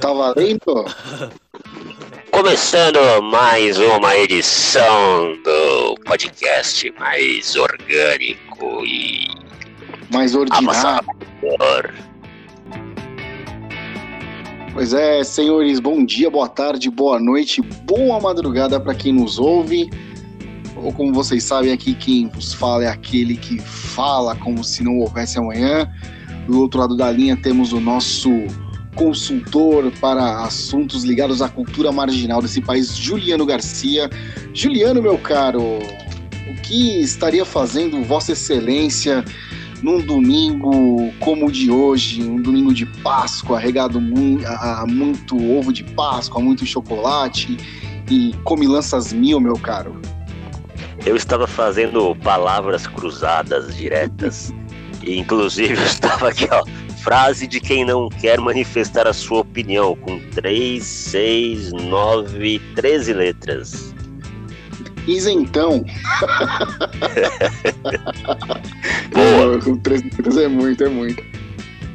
Tá valendo? Começando mais uma edição do podcast mais orgânico e Mais ordinário. amassador. Pois é, senhores, bom dia, boa tarde, boa noite, boa madrugada para quem nos ouve. Ou como vocês sabem aqui, quem vos fala é aquele que fala como se não houvesse amanhã. Do outro lado da linha temos o nosso consultor para assuntos ligados à cultura marginal desse país, Juliano Garcia. Juliano, meu caro, o que estaria fazendo Vossa Excelência num domingo como o de hoje, um domingo de Páscoa, regado a muito ovo de Páscoa, muito chocolate e comilanças mil, meu caro? Eu estava fazendo palavras cruzadas diretas. E, inclusive eu estava aqui, ó. Frase de quem não quer manifestar a sua opinião, com 3, 6, 9, 13 letras. Isentão. Boa. Com três letras é muito, é muito.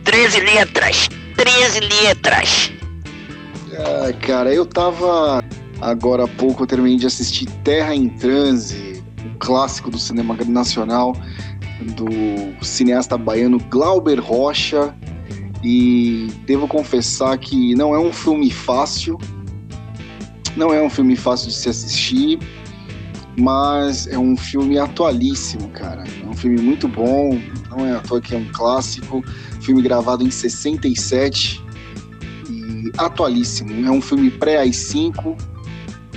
13 letras! 13 letras! Ah, cara, eu tava. Agora há pouco eu terminei de assistir Terra em Transe, um clássico do cinema nacional, do cineasta baiano Glauber Rocha. E devo confessar que não é um filme fácil. Não é um filme fácil de se assistir, mas é um filme atualíssimo, cara. É um filme muito bom, não é à toa que é um clássico. Filme gravado em 67 e atualíssimo. É um filme pré-AI-5,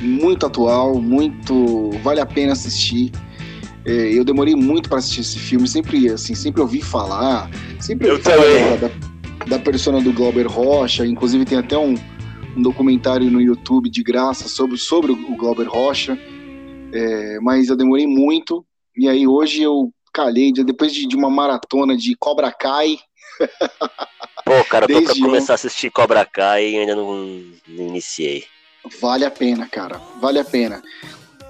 muito atual, muito. vale a pena assistir. É, eu demorei muito para assistir esse filme, sempre assim, sempre ouvi falar, sempre Eu ouvi falar também. da, da, persona do Glauber Rocha, inclusive tem até um, um documentário no YouTube de graça sobre, sobre o Glauber Rocha, É, mas eu demorei muito, e aí hoje eu calhei, depois de, de uma maratona de Cobra Kai, Pô, cara, eu tô pra Desde começar a assistir Cobra Kai e ainda não, não iniciei. Vale a pena, cara. Vale a pena.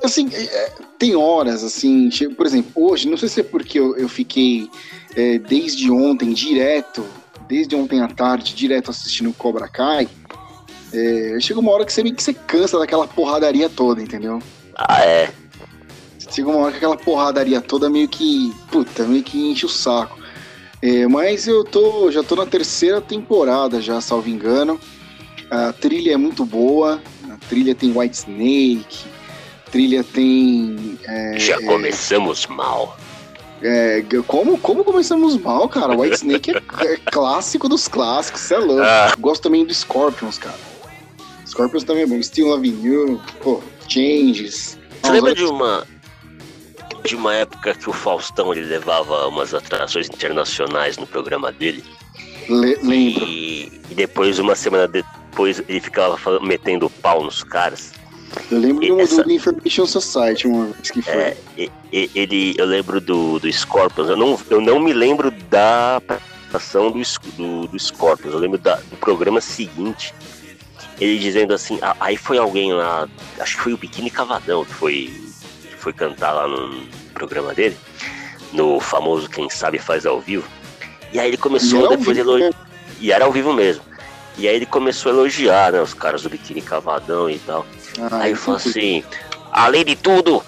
Assim, é, é, tem horas, assim, por exemplo, hoje, não sei se é porque eu, eu fiquei é, desde ontem direto, desde ontem à tarde, direto assistindo Cobra Kai. É, chega uma hora que você meio que você cansa daquela porradaria toda, entendeu? Ah, é. Chega uma hora que aquela porradaria toda meio que, puta, meio que enche o saco. É, mas eu tô, já tô na terceira temporada já, salvo engano. A trilha é muito boa. A trilha tem White Snake. Trilha tem. é, Já começamos mal. é, como, como começamos mal, cara? White Snake é, é clássico dos clássicos, você é louco. Ah, Gosto também do Scorpions, cara. Scorpions também é bom. Steel Avenue, pô, Changes. você lembra de uma. De uma época que o Faustão ele levava umas atrações internacionais no programa dele Le- lembro. e, e depois, uma semana depois, ele ficava metendo pau nos caras. Eu lembro de uma essa- do Information Society uma vez que foi. É, ele, eu lembro do, do Scorpions, eu não, eu não me lembro da apresentação do, do, do Scorpions, eu lembro da- do programa seguinte, ele dizendo assim, ah, aí foi alguém lá, acho que foi o Biquíni Cavadão que foi, que foi cantar lá no programa dele, no famoso Quem Sabe Faz Ao Vivo, e aí ele começou depois elogiar, e era ao vivo mesmo, e aí ele começou a elogiar, né, os caras do Biquíni Cavadão e tal, Ah, Aí eu falo assim, além de tudo,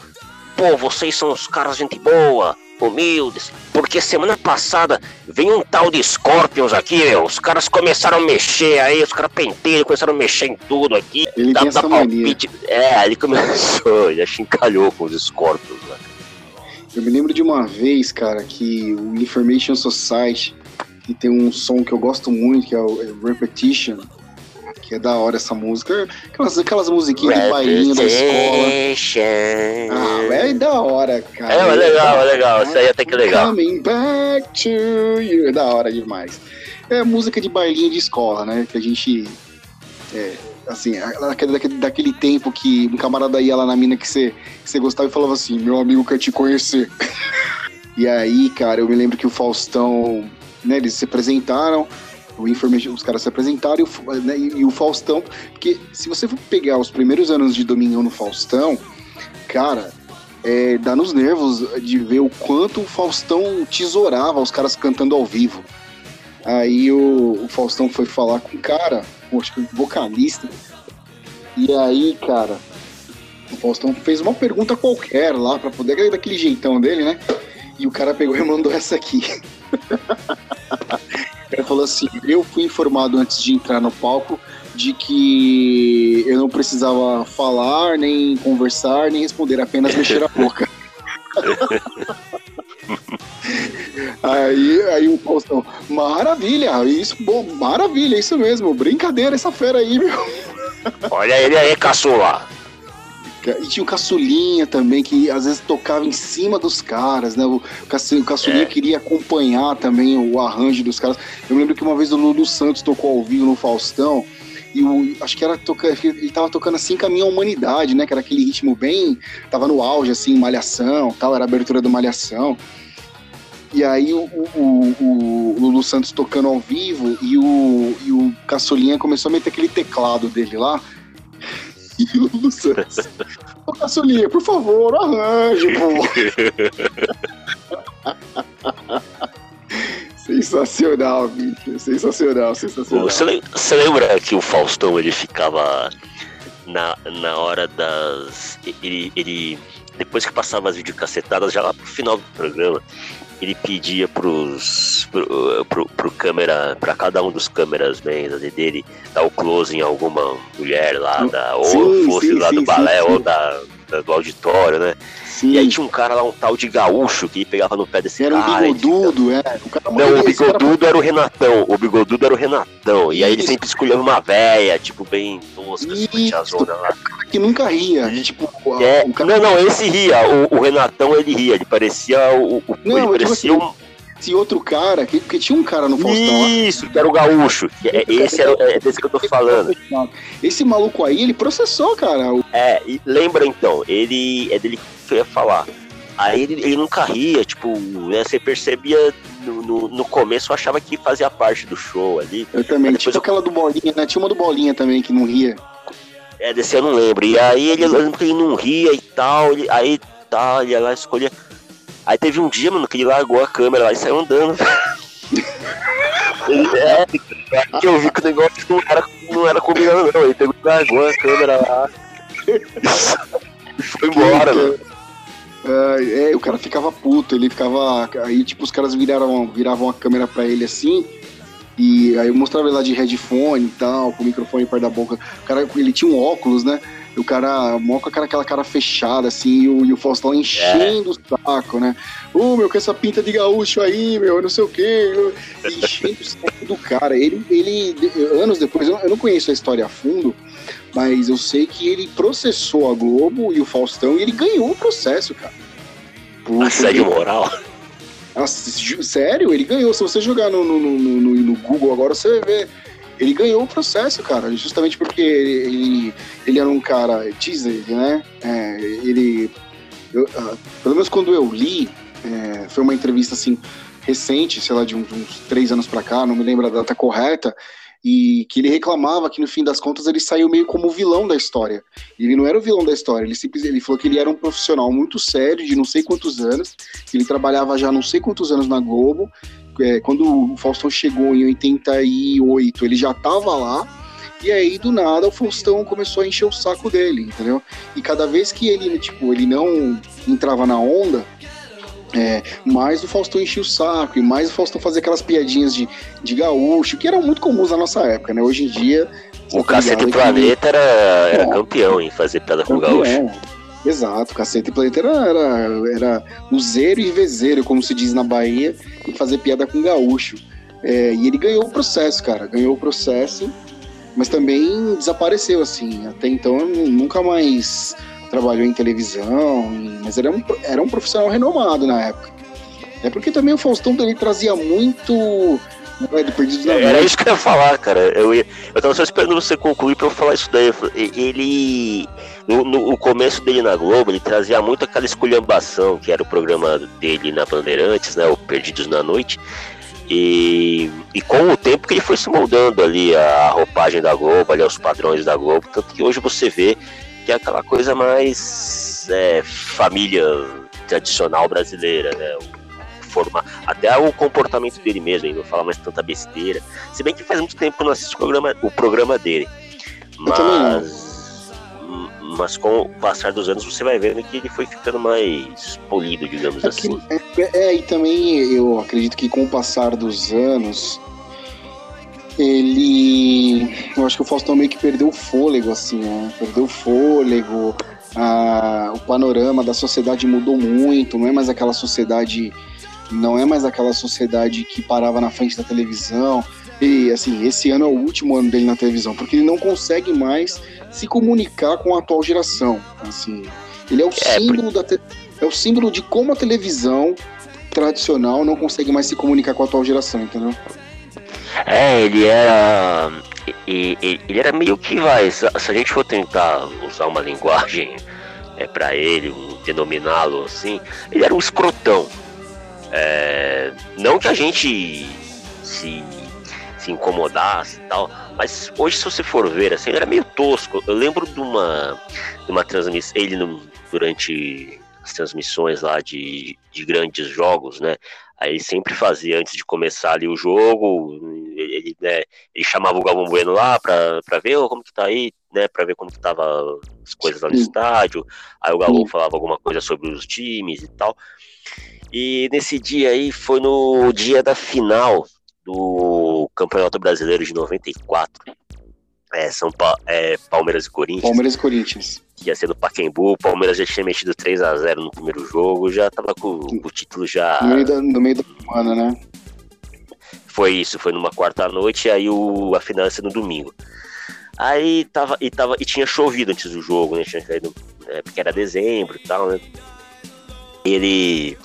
pô, vocês são os caras gente boa, humildes, porque semana passada veio um tal de Scorpions aqui, meu, os caras começaram a mexer aí, os caras penteiros começaram a mexer em tudo aqui, Ele dá, dá mania. palpite. É, ele começou, ele achincalhou com os Scorpions, né? Eu me lembro de uma vez, cara, que o Information Society, que tem um som que eu gosto muito, que é o é Repetition, que é da hora essa música. Aquelas, aquelas musiquinhas de bailinho da escola. Ah, é da hora, cara. É, é legal, é legal, isso aí até que é legal. Coming back to you. É da hora demais. É música de bailinho de escola, né? Que a gente. É, assim, daquele, daquele, daquele tempo que um camarada ia lá na mina que você, que você gostava e falava assim: meu amigo quer te conhecer. e aí, cara, eu me lembro que o Faustão, né, eles se apresentaram. O Information, os caras se apresentaram e o, né, e o Faustão, porque se você for pegar os primeiros anos de Domingão no Faustão, cara, é, dá nos nervos de ver o quanto o Faustão tesourava os caras cantando ao vivo. Aí o, o Faustão foi falar com o cara, acho que o vocalista. E aí, cara, o Faustão fez uma pergunta qualquer lá para poder daquele jeitão dele, né? E o cara pegou e mandou essa aqui. Ele falou assim: Eu fui informado antes de entrar no palco de que eu não precisava falar, nem conversar, nem responder, apenas mexer a boca. aí, aí o Faustão, maravilha, isso, bom, maravilha, isso mesmo, brincadeira essa fera aí, meu. Olha ele aí, caçula. E tinha o Caçulinha também, que às vezes tocava em cima dos caras, né? O, Caçulinha é. queria acompanhar também o arranjo dos caras. Eu lembro que uma vez o Lulu Santos tocou ao vivo no Faustão, e o, acho que era toca, ele tava tocando assim Caminho à Humanidade, né? Que era aquele ritmo bem. Tava no auge, assim, Malhação tal, era a abertura do Malhação. E aí o, o, o, o Lulu Santos tocando ao vivo e o, e o Caçulinha começou a meter aquele teclado dele lá. Santos. Ô Caçulinha, por favor, arranje, pô. Sensacional, bicho. Sensacional, sensacional. Você, você lembra que o Faustão ele ficava na, na hora das. Ele, ele. Depois que passava as videocacetadas, já lá pro final do programa, ele pedia pros, pro, pro, pro câmera, para cada um dos câmeras dele, dar o close em alguma mulher lá, da, ou sim, fosse sim, lá sim, do balé ou da, da, do auditório, né? Sim. E aí tinha um cara lá, um tal de gaúcho, que pegava no pé desse era cara. Era um bigodudo, é. O não, o bigodudo cara... era o Renatão. O bigodudo era o Renatão. E aí ele sempre escolhia uma véia, tipo, bem tosca, assim, zona lá. Que nunca ria. Tipo, é, cara... Não, não, esse ria. O, o, Renatão, ele ria. Ele parecia o. o não, ele parecia assim, um esse outro cara, que, porque tinha um cara no Faustão. Isso, que era o gaúcho. É, esse era, é desse que eu tô falando. Esse maluco aí, ele processou, cara. É, e lembra então, ele é dele que eu ia falar. Aí ele, ele nunca ria, tipo, né, você percebia no, no, no, começo, eu achava que fazia parte do show ali. Eu também, tipo eu... aquela do Bolinha, né? Tinha uma do Bolinha também que não ria. É, desse eu não lembro. E aí ele, ele não ria e tal, ele, aí tá, ele ia lá escolher. Aí teve um dia, mano, que ele largou a câmera lá e saiu andando. ele, é, que eu vi que o negócio não era, não era combinado, não. Ele pegou e largou a câmera lá. e foi embora, mano. É, é, o cara ficava puto, ele ficava. Aí, tipo, os caras viraram, viravam a câmera pra ele assim. E aí eu mostrava ele lá de headphone e tal, com o microfone perto da boca. O cara, ele tinha um óculos, né? O cara, mó com aquela cara fechada, assim, e o, e o Faustão enchendo é. o saco, né? Ô, oh, meu, com essa pinta de gaúcho aí, meu, não sei o quê. Enchendo o saco do cara. Ele, ele anos depois, eu não conheço a história a fundo, mas eu sei que ele processou a Globo e o Faustão e ele ganhou o processo, cara. Assédio moral? Nossa, sério? Ele ganhou. Se você jogar no, no, no, no, Google agora, você vai ver ele ganhou o processo, cara, justamente porque ele, ele era um cara teaser, né? É, ele, eu, uh, pelo menos quando eu li, é, foi uma entrevista assim recente, sei lá, de uns três anos para cá, não me lembro a data correta, e que ele reclamava que no fim das contas ele saiu meio como o vilão da história. Ele não era o vilão da história, ele simplesmente ele falou que ele era um profissional muito sério, de não sei quantos anos, que ele trabalhava já não sei quantos anos na Globo, é, quando o Faustão chegou em 88, ele já tava lá, e aí, do nada, o Faustão começou a encher o saco dele, entendeu? E cada vez que ele, tipo, ele não entrava na onda, é, mais o Faustão enchia o saco, e mais o Faustão fazia aquelas piadinhas de, de gaúcho, que eram muito comuns na nossa época, né? Hoje em dia. O Cacete Planeta era, era é, campeão em fazer piada com campeão. gaúcho. Exato, Cacete Planeta era, era, era useiro e vezeiro, como se diz na Bahia, e fazer piada com gaúcho. É, e ele ganhou o processo, cara, ganhou o processo, mas também desapareceu, assim. Até então nunca mais trabalhou em televisão, mas era um, era um profissional renomado na época. É porque também o Faustão ele trazia muito é, Perdidos na Era isso que eu ia falar, cara. Eu, ia, eu tava só esperando você concluir pra eu falar isso daí. Ele. No, no começo dele na Globo, ele trazia muito aquela esculhambação, que era o programa dele na Bandeirantes, né? O Perdidos na Noite. E, e com o tempo que ele foi se moldando ali a roupagem da Globo, ali, os padrões da Globo, tanto que hoje você vê que é aquela coisa mais é, família tradicional brasileira, né? formar. Até o comportamento dele mesmo, ele não fala mais tanta besteira. Se bem que faz muito tempo que eu não assisto o programa, o programa dele. Mas. Mas com o passar dos anos você vai vendo que ele foi ficando mais polido, digamos é assim. Que, é, é, e também eu acredito que com o passar dos anos ele. Eu acho que o Faustão meio que perdeu o fôlego, assim, né? Perdeu o fôlego, a, o panorama da sociedade mudou muito, não é mais aquela sociedade. Não é mais aquela sociedade que parava na frente da televisão. E assim, esse ano é o último ano dele na televisão, porque ele não consegue mais se comunicar com a atual geração. Assim, ele é o é, símbolo da te... é o símbolo de como a televisão tradicional não consegue mais se comunicar com a atual geração, entendeu? É, ele era. Ele era meio que vai. Se a gente for tentar usar uma linguagem é, para ele, denominá-lo assim, ele era um escrotão. É, não que a gente se, se incomodasse e tal, mas hoje se você for ver, assim, era meio tosco. Eu lembro de uma, de uma transmissão, ele no, durante as transmissões lá de, de grandes jogos, né? Aí ele sempre fazia, antes de começar ali o jogo, ele, né, ele chamava o Galvão Bueno lá pra, pra ver oh, como que tá aí, né, pra ver como que tava as coisas lá no estádio. Aí o Galvão falava alguma coisa sobre os times e tal. E nesse dia aí foi no dia da final do Campeonato Brasileiro de 94. É, São pa é, Palmeiras e Corinthians. Palmeiras e Corinthians ia ser no Pacaembu, o Palmeiras já tinha mexido 3 a 0 no primeiro jogo, já tava com, com o título já. No meio, da, no meio da semana, né? Foi isso, foi numa quarta noite, e aí o, a ser no domingo. Aí tava e, tava, e tinha chovido antes do jogo, né? Tinha caído, é, porque era dezembro e tal, né? Ele.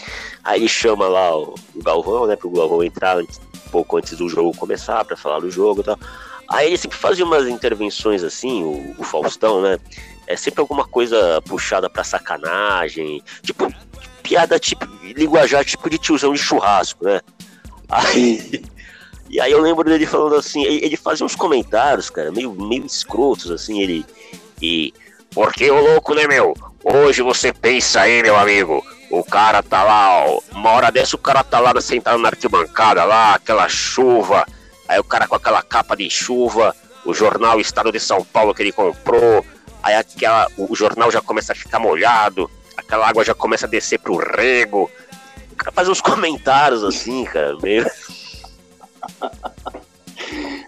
Aí ele chama lá o, o Galvão, né? Pro Galvão entrar antes, pouco antes do jogo começar, para falar do jogo e tal. Aí ele sempre fazia umas intervenções assim, o, o Faustão, né? é sempre alguma coisa puxada pra sacanagem, tipo, piada tipo, linguajar tipo de tiozão de churrasco, né? Aí, e aí eu lembro dele falando assim, ele, fazia uns comentários, cara, meio, meio escrotos, assim, ele. E. Porque o louco, né, meu? Hoje você pensa aí, meu amigo. O cara tá lá, ó, uma hora dessa o cara tá lá sentado na arquibancada lá, aquela chuva. Aí o cara com aquela capa de chuva, o jornal Estado de São Paulo que ele comprou, aí aquela, o jornal já começa a ficar molhado, aquela água já começa a descer pro rego. O cara faz uns comentários assim, cara, meio.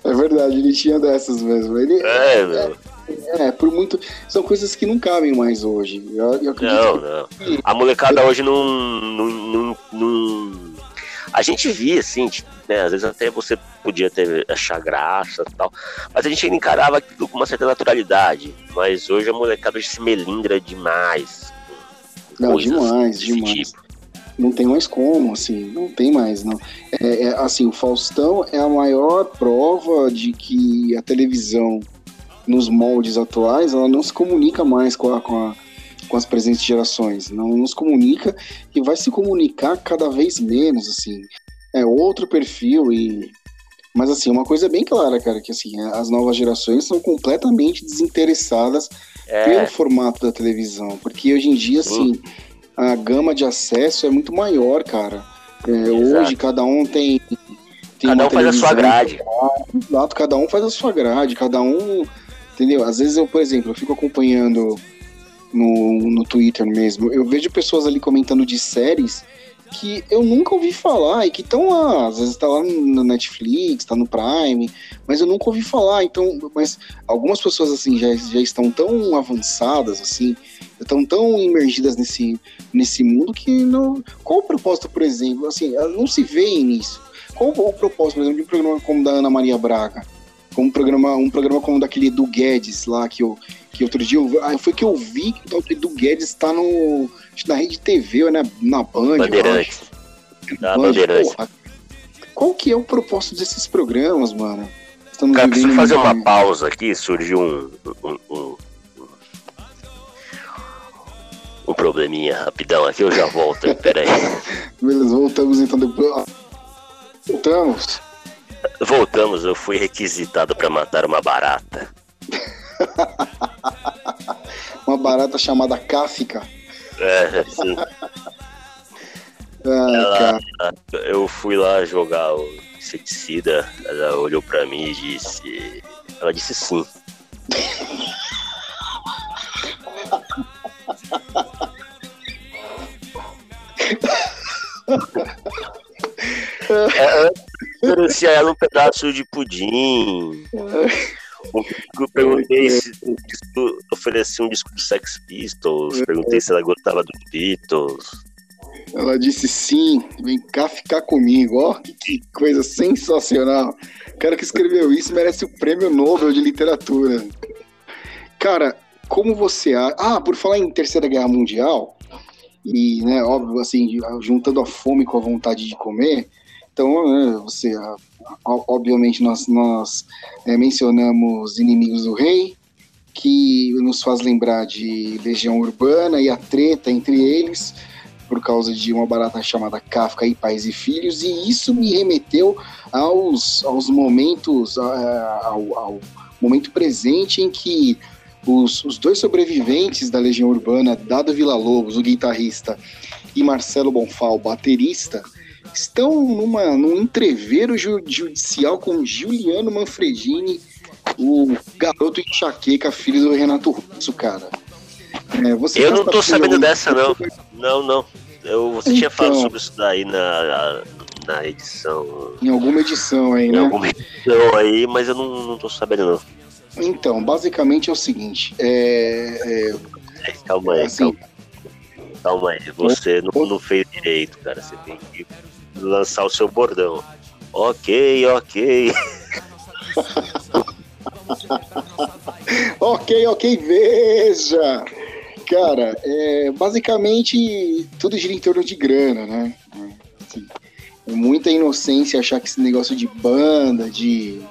É verdade, ele tinha dessas mesmo. Ele, é. É, é, por muito. São coisas que não cabem mais hoje. Eu, eu não, não. Que... A molecada hoje não, não, não, não. A gente via, assim, tipo, né? Às vezes até você podia ter, achar graça e tal. Mas a gente ainda encarava aquilo com uma certa naturalidade. Mas hoje a molecada se melindra demais. Não, demais, demais. Tipo. Não tem mais como, assim, não tem mais, não. É, é, assim, o Faustão é a maior prova de que a televisão, nos moldes atuais, ela não se comunica mais com a, com a com as presentes gerações, não nos comunica e vai se comunicar cada vez menos, assim é outro perfil e mas assim, uma coisa bem clara, cara, que assim, as novas gerações são completamente desinteressadas é. pelo formato da televisão, porque hoje em dia assim, hum. a gama de acesso é muito maior, cara. É, hoje cada um tem, tem cada um faz a sua grade. Exato, cada um faz a sua grade, cada um, entendeu? Às vezes eu, por exemplo, eu fico acompanhando no, no Twitter mesmo, eu vejo pessoas ali comentando de séries que eu nunca ouvi falar e que estão lá, às vezes está lá no Netflix, está no Prime, mas eu nunca ouvi falar. Então, mas algumas pessoas assim já, já estão tão avançadas assim, estão tão imergidas nesse, nesse mundo que não. Qual o propósito, por exemplo? Assim, não se vê nisso. Qual o propósito, por exemplo, de um programa como da Ana Maria Braga? Como um programa, um programa como daquele do Guedes lá que eu que outro dia eu, ah, foi que eu vi que o do Guedes está no na rede TV ou né, na Band. Bandeirantes. Na Bandeirantes. qual que é o propósito desses programas, mano? Estamos Cara, preciso fazer uma pausa aqui, surgiu um, um, um, um probleminha rapidão aqui, eu já volto, peraí. Beleza, voltamos então depois. Voltamos. Voltamos, eu fui requisitado para matar uma barata. uma barata chamada Cáfica. É, sim. ela, eu fui lá jogar o inseticida, ela olhou pra mim e disse. Ela disse sim. é, ofereci a ela um pedaço de pudim. Eu perguntei se ofereci um disco do Sex Pistols. Perguntei se ela gostava dos Beatles. Ela disse sim, vem cá ficar comigo. Ó, que coisa sensacional. O cara que escreveu isso merece o prêmio Nobel de literatura. Cara, como você. Ah, por falar em Terceira Guerra Mundial, e, né, óbvio, assim, juntando a fome com a vontade de comer, então, né, você, obviamente, nós, nós é, mencionamos Inimigos do Rei, que nos faz lembrar de Legião Urbana e a treta entre eles, por causa de uma barata chamada Kafka e Pais e Filhos, e isso me remeteu aos, aos momentos, ao, ao momento presente em que os, os, dois sobreviventes da Legião Urbana, Dado Vila Lobos, o guitarrista, e Marcelo Bonfal, baterista, estão numa, num entreveiro judicial com Juliano Manfredini, o garoto enxaqueca, filho do Renato Russo, cara. É, eu não tô sabendo dessa, não. Não, não. Eu, você então, tinha falado então. sobre isso daí na, na edição. Em alguma edição aí, em né? Em alguma edição aí, mas eu não, não tô sabendo, não. Então, basicamente é o seguinte. É, é... Calma aí, assim, calma. calma aí. Você não, não fez direito, cara. Você tem que lançar o seu bordão. Ok, ok. ok, ok, veja! Cara, é, basicamente tudo gira em torno de grana, né? Assim, é muita inocência achar que esse negócio de banda, de.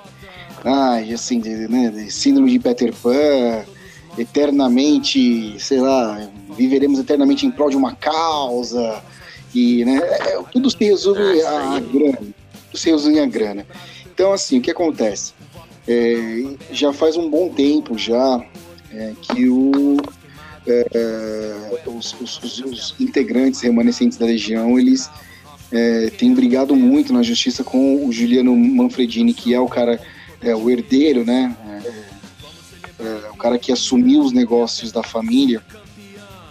Ah, assim, de, né, de síndrome de Peter Pan, eternamente, sei lá, viveremos eternamente em prol de uma causa aqui, né? É, é, tudo se resume ah, a, grana. Tudo se resume a grana. Então, assim, o que acontece? É, já faz um bom tempo já é, que o, é, os, os, os, integrantes remanescentes da Legião, eles é, têm brigado muito na justiça com o Juliano Manfredini, que é o cara, é, o herdeiro, né? o cara que assumiu os negócios da família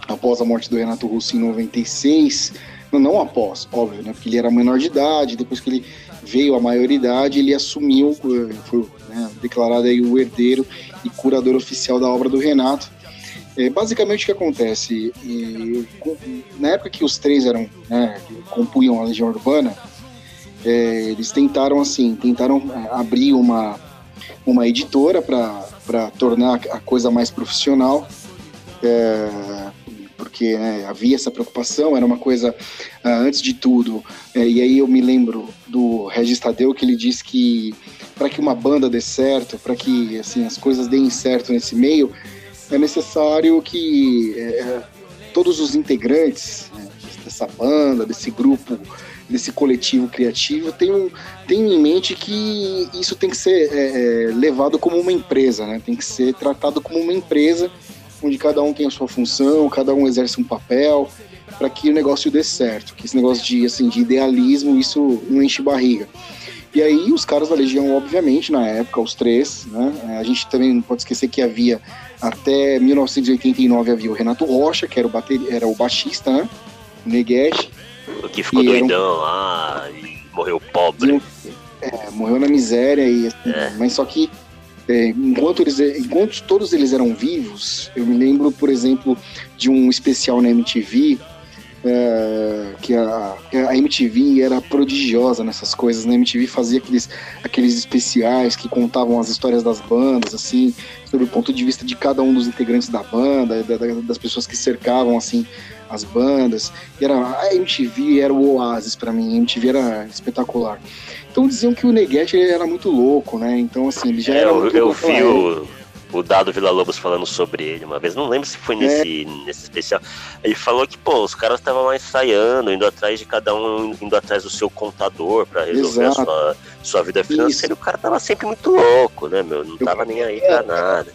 após a morte do Renato Russo em 96 não após, óbvio, né? Porque ele era menor de idade, depois que ele veio à maioridade, ele assumiu, eh, foi né, declarado aí o herdeiro e curador oficial da obra do Renato. É, basicamente o que acontece, e, na época que os três eram, né, compunham a Legião Urbana, é, eles tentaram assim, tentaram é, abrir uma, uma editora para tornar a coisa mais profissional. É, porque né, havia essa preocupação, era uma coisa, uh, antes de tudo, é, e aí eu me lembro do Regis Tadeu que ele disse que para que uma banda dê certo, para que assim, as coisas deem certo nesse meio, é necessário que é, todos os integrantes né, dessa banda, desse grupo, desse coletivo criativo, tenham, tenham em mente que isso tem que ser é, é levado como uma empresa, né? tem que ser tratado como uma empresa onde cada um tem a sua função, cada um exerce um papel, para que o negócio dê certo. Que esse negócio de, assim, de idealismo, isso não enche barriga. E aí os caras da Legião, obviamente, na época, os três, né? A gente também não pode esquecer que havia, até 1989, havia o Renato Rocha, que era o, bater, era o baixista, né? O Neguete. Que ficou doidão um... lá e morreu pobre. É, morreu na miséria, e, assim, é. mas só que é, enquanto, eles, enquanto todos eles eram vivos, eu me lembro, por exemplo, de um especial na MTV, é, que a, a, MTV era prodigiosa nessas coisas, né? A MTV fazia aqueles, aqueles especiais que contavam as histórias das bandas, assim, sobre o ponto de vista de cada um dos integrantes da banda, da, da, das pessoas que cercavam, assim, as bandas. E era, a MTV era o oásis para mim, a MTV era espetacular. Então diziam que o Neguete era muito louco, né? Então, assim, ele já é, era. Eu, eu vi o, o Dado Vila Lobos falando sobre ele uma vez, não lembro se foi nesse, é. nesse especial. Ele falou que, pô, os caras estavam lá ensaiando, indo atrás de cada um, indo atrás do seu contador para resolver Exato. a sua, sua vida financeira. Isso. O cara tava sempre muito louco, né, meu? Não eu, tava nem aí pra é, nada.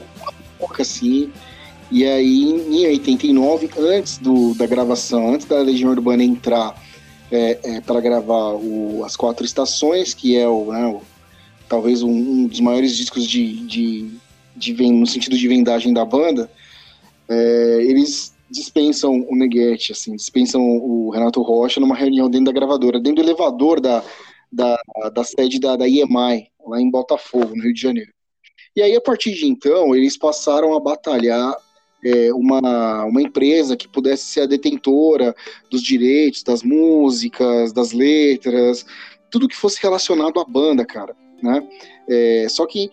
Pouco assim. E aí, em 89, antes do, da gravação, antes da Legião Urbana entrar é, é, para gravar o, as quatro estações, que é o, né, o talvez um, um, dos maiores discos de, de, de, no sentido de vendagem da banda, é, eles dispensam o Neguete, assim, dispensam o Renato Rocha numa reunião dentro da gravadora, dentro do elevador da, da, da sede da, da EMI, lá em Botafogo, no Rio de Janeiro. E aí, a partir de então, eles passaram a batalhar é, uma, uma empresa que pudesse ser a detentora dos direitos, das músicas, das letras, tudo que fosse relacionado à banda, cara, né? É, só que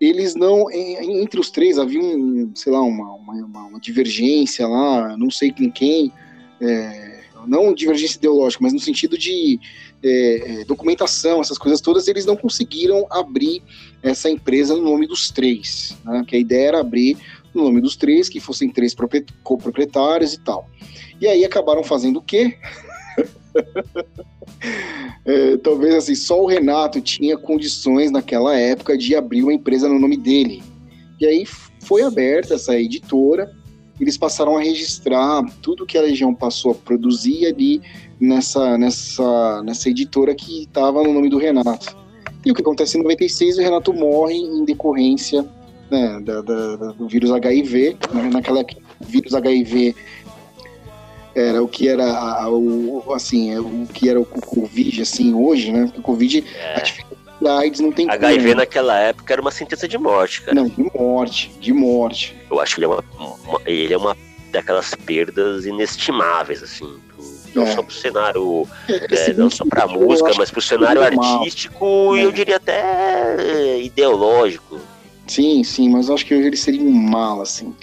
eles não, entre os três havia um, sei lá, uma, uma, uma divergência lá, não sei com quem, é, não divergência ideológica, mas no sentido de é, é, documentação, essas coisas todas, eles não conseguiram abrir essa empresa no nome dos três, né? que a ideia era abrir no nome dos três, que fossem três coproprietários e tal. E aí acabaram fazendo o quê? é, talvez assim, só o Renato tinha condições naquela época de abrir uma empresa no nome dele. E aí foi aberta essa editora, eles passaram a registrar tudo que a Legião passou a produzir ali nessa, nessa, nessa editora que estava no nome do Renato. E o que acontece em 96, o Renato morre em decorrência né, da, da, do vírus HIV. Né, naquela época, o vírus HIV era o que era o, assim, é o que era o Covid, assim, hoje, né? O Covid, é. a AIDS não tem HIV cura, naquela época era uma sentença de morte, cara. Não, de morte, de morte. Eu acho que ele é uma, uma ele é uma daquelas perdas inestimáveis, assim. Não é. só pro cenário, é, é, não só pra música, mas pro cenário artístico e eu diria até ideológico. Sim, sim, mas eu acho que hoje ele seria um mal, assim.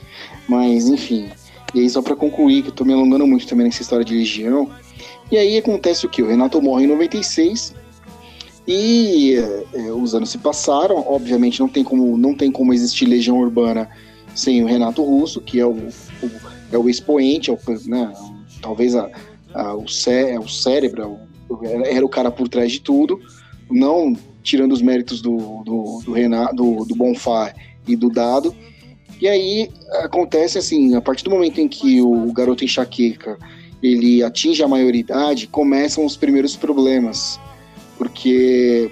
Mas, enfim. E aí, só para concluir, que eu tô me alongando muito também nessa história de Legião. E aí acontece o que? O Renato morre em 96 e é, os anos se passaram. Obviamente não tem como, não tem como existir Legião Urbana sem o Renato Russo, que é o, o é o expoente, é o, né, talvez a, a, o, cé, é o cérebro, é era o cara por trás de tudo. Não tirando os méritos do, do, do Renato, do, do Bonfá e do Dado. E aí acontece assim, a partir do momento em que o garoto enxaqueca ele atinge a maioridade, começam os primeiros problemas, porque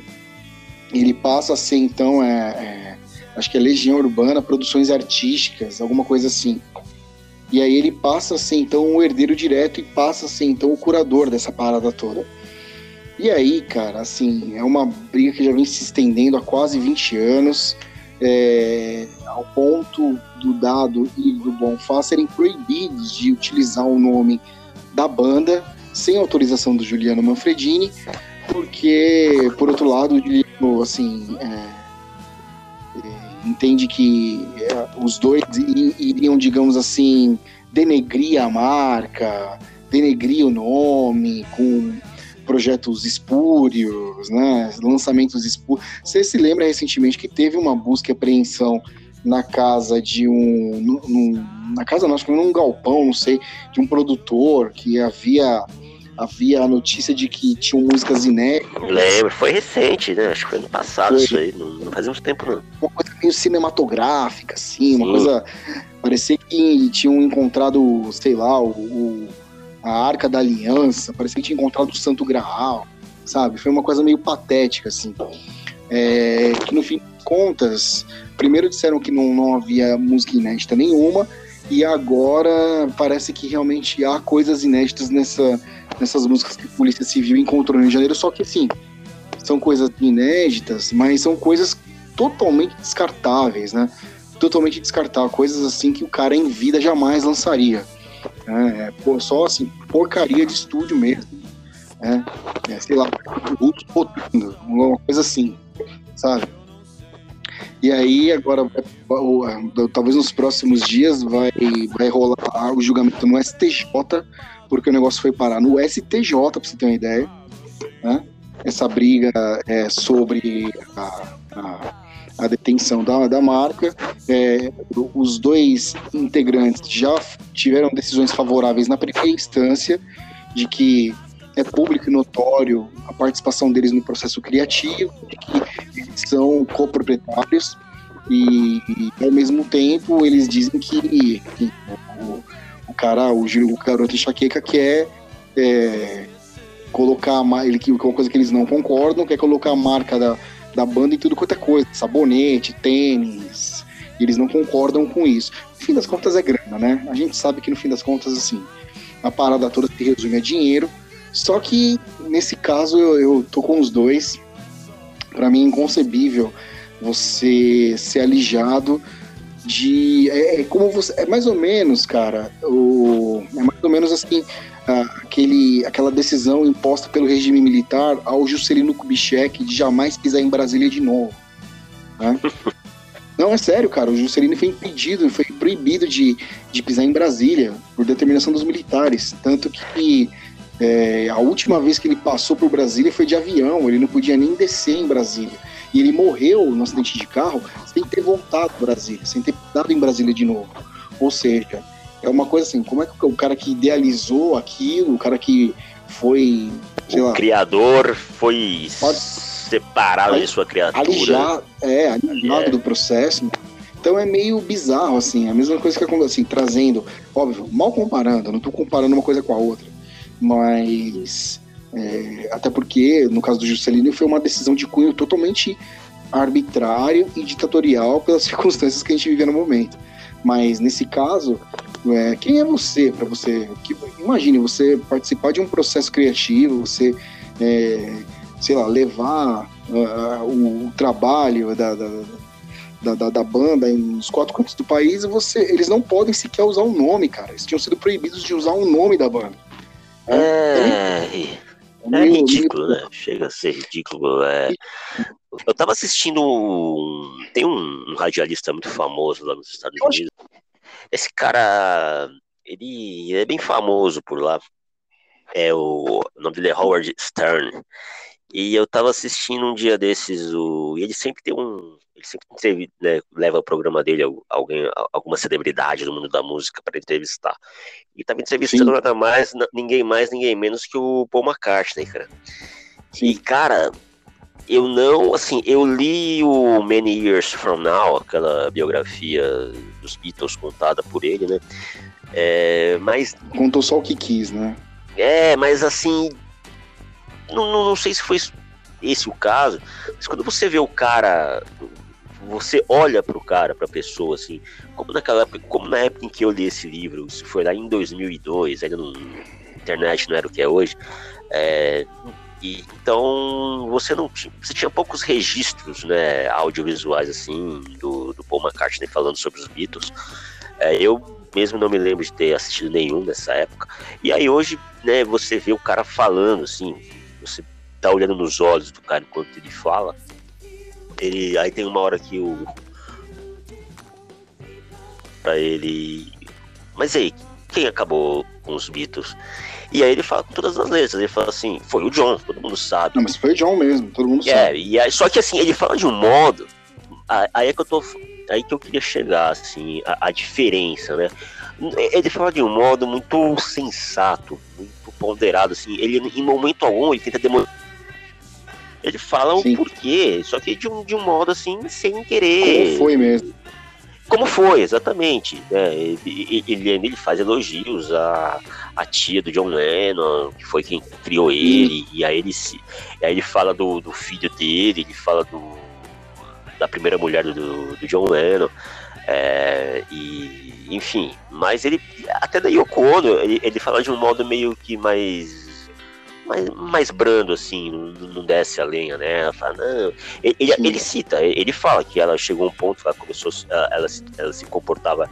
ele passa a ser então, é, é, acho que é Legião Urbana, Produções Artísticas, alguma coisa assim. E aí ele passa a ser então o herdeiro direto e passa a ser então o curador dessa parada toda. E aí, cara, assim, é uma briga que já vem se estendendo há quase 20 anos, é, ao ponto do Dado e do Bonfá serem proibidos de utilizar o nome da banda sem autorização do Juliano Manfredini, porque, por outro lado, o Juliano, assim, é, é, entende que é, os dois iriam, digamos assim, denegrir a marca, denegrir o nome, com projetos espúrios, né, lançamentos espúrios. Você se lembra recentemente que teve uma busca e apreensão na casa de um, num, na casa não, acho que num galpão, não sei, de um produtor que havia havia a notícia de que tinham músicas inéditas. Lembro, foi recente, né? Acho que foi ano passado foi. isso aí, não, não fazia muito tempo não. Uma coisa meio cinematográfica, assim, Sim. uma coisa. Parecia que tinham encontrado, sei lá, o, o a Arca da Aliança, parecia que tinha encontrado o Santo Graal, sabe? Foi uma coisa meio patética, assim. É, que no fim de contas, primeiro disseram que não, não havia música inédita nenhuma, e agora parece que realmente há coisas inéditas nessa, nessas músicas que a Polícia Civil encontrou de Janeiro, só que assim, são coisas inéditas, mas são coisas totalmente descartáveis, né? Totalmente descartáveis, coisas assim que o cara em vida jamais lançaria. É, é, só assim, porcaria de estúdio mesmo. É, é, sei lá, uma coisa assim, sabe? E aí, agora, talvez nos próximos dias, vai, vai rolar o julgamento no STJ, porque o negócio foi parar no STJ, pra você ter uma ideia. Né? Essa briga é sobre a, a a detenção da, da marca. É, os dois integrantes já tiveram decisões favoráveis na primeira instância, de que é público e notório a participação deles no processo criativo, de que eles são coproprietários e, e ao mesmo tempo eles dizem que, que o, o, cara, o, o garoto enxaqueca quer é, colocar ele que uma coisa que eles não concordam, quer colocar a marca da, da banda em tudo quanto é coisa, sabonete, tênis. E eles não concordam com isso. No fim das contas é grana, né? A gente sabe que no fim das contas assim, a parada toda se resume a dinheiro. Só que nesse caso eu, eu tô com os dois. Para mim é inconcebível você ser alijado de é, é, como você é mais ou menos cara o é mais ou menos assim aquele aquela decisão imposta pelo regime militar ao Juscelino Kubitschek de jamais pisar em Brasília de novo né? não é sério cara o Juscelino foi impedido foi proibido de, de pisar em Brasília por determinação dos militares tanto que é, a última vez que ele passou por Brasília foi de avião ele não podia nem descer em Brasília e ele morreu no acidente de carro sem ter voltado para Brasília, sem ter dado em Brasília de novo. Ou seja, é uma coisa assim, como é que o cara que idealizou aquilo, o cara que foi, sei o lá, criador foi pode, separado de sua criatura. Alijar, é, alijado é. do processo. Então é meio bizarro, assim, a mesma coisa que acontece, assim, trazendo, óbvio, mal comparando, não estou comparando uma coisa com a outra, mas é, até porque, no caso do Juscelino, foi uma decisão de cunho totalmente arbitrário e ditatorial pelas circunstâncias que a gente vive no momento. Mas nesse caso, é, quem é você para você? Que, imagine você participar de um processo criativo, você, é, sei lá, levar uh, o, o, trabalho da, da, da, da, banda nos quatro cantos do país, você, eles não podem sequer usar o um nome, cara. Eles tinham sido proibidos de usar o um nome da banda. É, é, é ridículo, né? Chega a ser ridículo. É... Eu tava assistindo. Um... Tem um, radialista muito famoso lá nos Estados Unidos. Esse cara. Ele é bem famoso por lá. É o, o nome dele é Howard Stern. E eu tava assistindo um dia desses, o, e ele sempre tem um, ele sempre né, leva o programa dele alguém, alguma celebridade do mundo da música para entrevistar. E estava entrevistando Sim. nada mais, ninguém mais, ninguém menos que o Paul McCartney, cara. Sim. E, cara, eu não, assim, eu li o Many Years From Now, aquela biografia dos Beatles contada por ele, né? É, mas. Contou só o que quis, né? É, mas assim. Não, não, não sei se foi esse o caso, mas quando você vê o cara você olha para o cara, para a pessoa, assim, como naquela época, como na época em que eu li esse livro, isso foi lá em 2002, ainda no internet não era o que é hoje, é, e, então você não tinha, você tinha poucos registros, né, audiovisuais assim do, do Paul McCartney falando sobre os Beatles. É, eu mesmo não me lembro de ter assistido nenhum nessa época. E aí hoje, né, você vê o cara falando assim, você tá olhando nos olhos do cara enquanto ele fala, ele, aí tem uma hora que o. Pra ele. Mas aí, quem acabou com os Beatles? E aí ele fala com todas as letras, ele fala assim, foi o John, todo mundo sabe. Não, mas foi o John mesmo, todo mundo é, sabe. E aí, só que assim, ele fala de um modo. Aí é que eu tô. Aí que eu queria chegar, assim, a, a diferença, né? Ele fala de um modo muito sensato, muito ponderado, assim. Ele, em momento algum, ele tenta demonstrar ele fala Sim. o porquê, só que de um, de um modo assim, sem querer. Como foi mesmo. Como foi, exatamente. É, ele, ele, ele, faz elogios à, à tia do John Lennon, que foi quem criou ele, e aí ele, se, aí ele fala do, do filho dele, ele fala do, da primeira mulher do, do John Lennon. É, e enfim, mas ele até da Yoko Ono, ele, ele fala de um modo meio que mais mais, mais brando, assim, não, não desce a lenha, né? Ela fala, não. Ele, ele, ele, cita, ele fala que ela chegou a um ponto que ela começou, ela, ela se comportava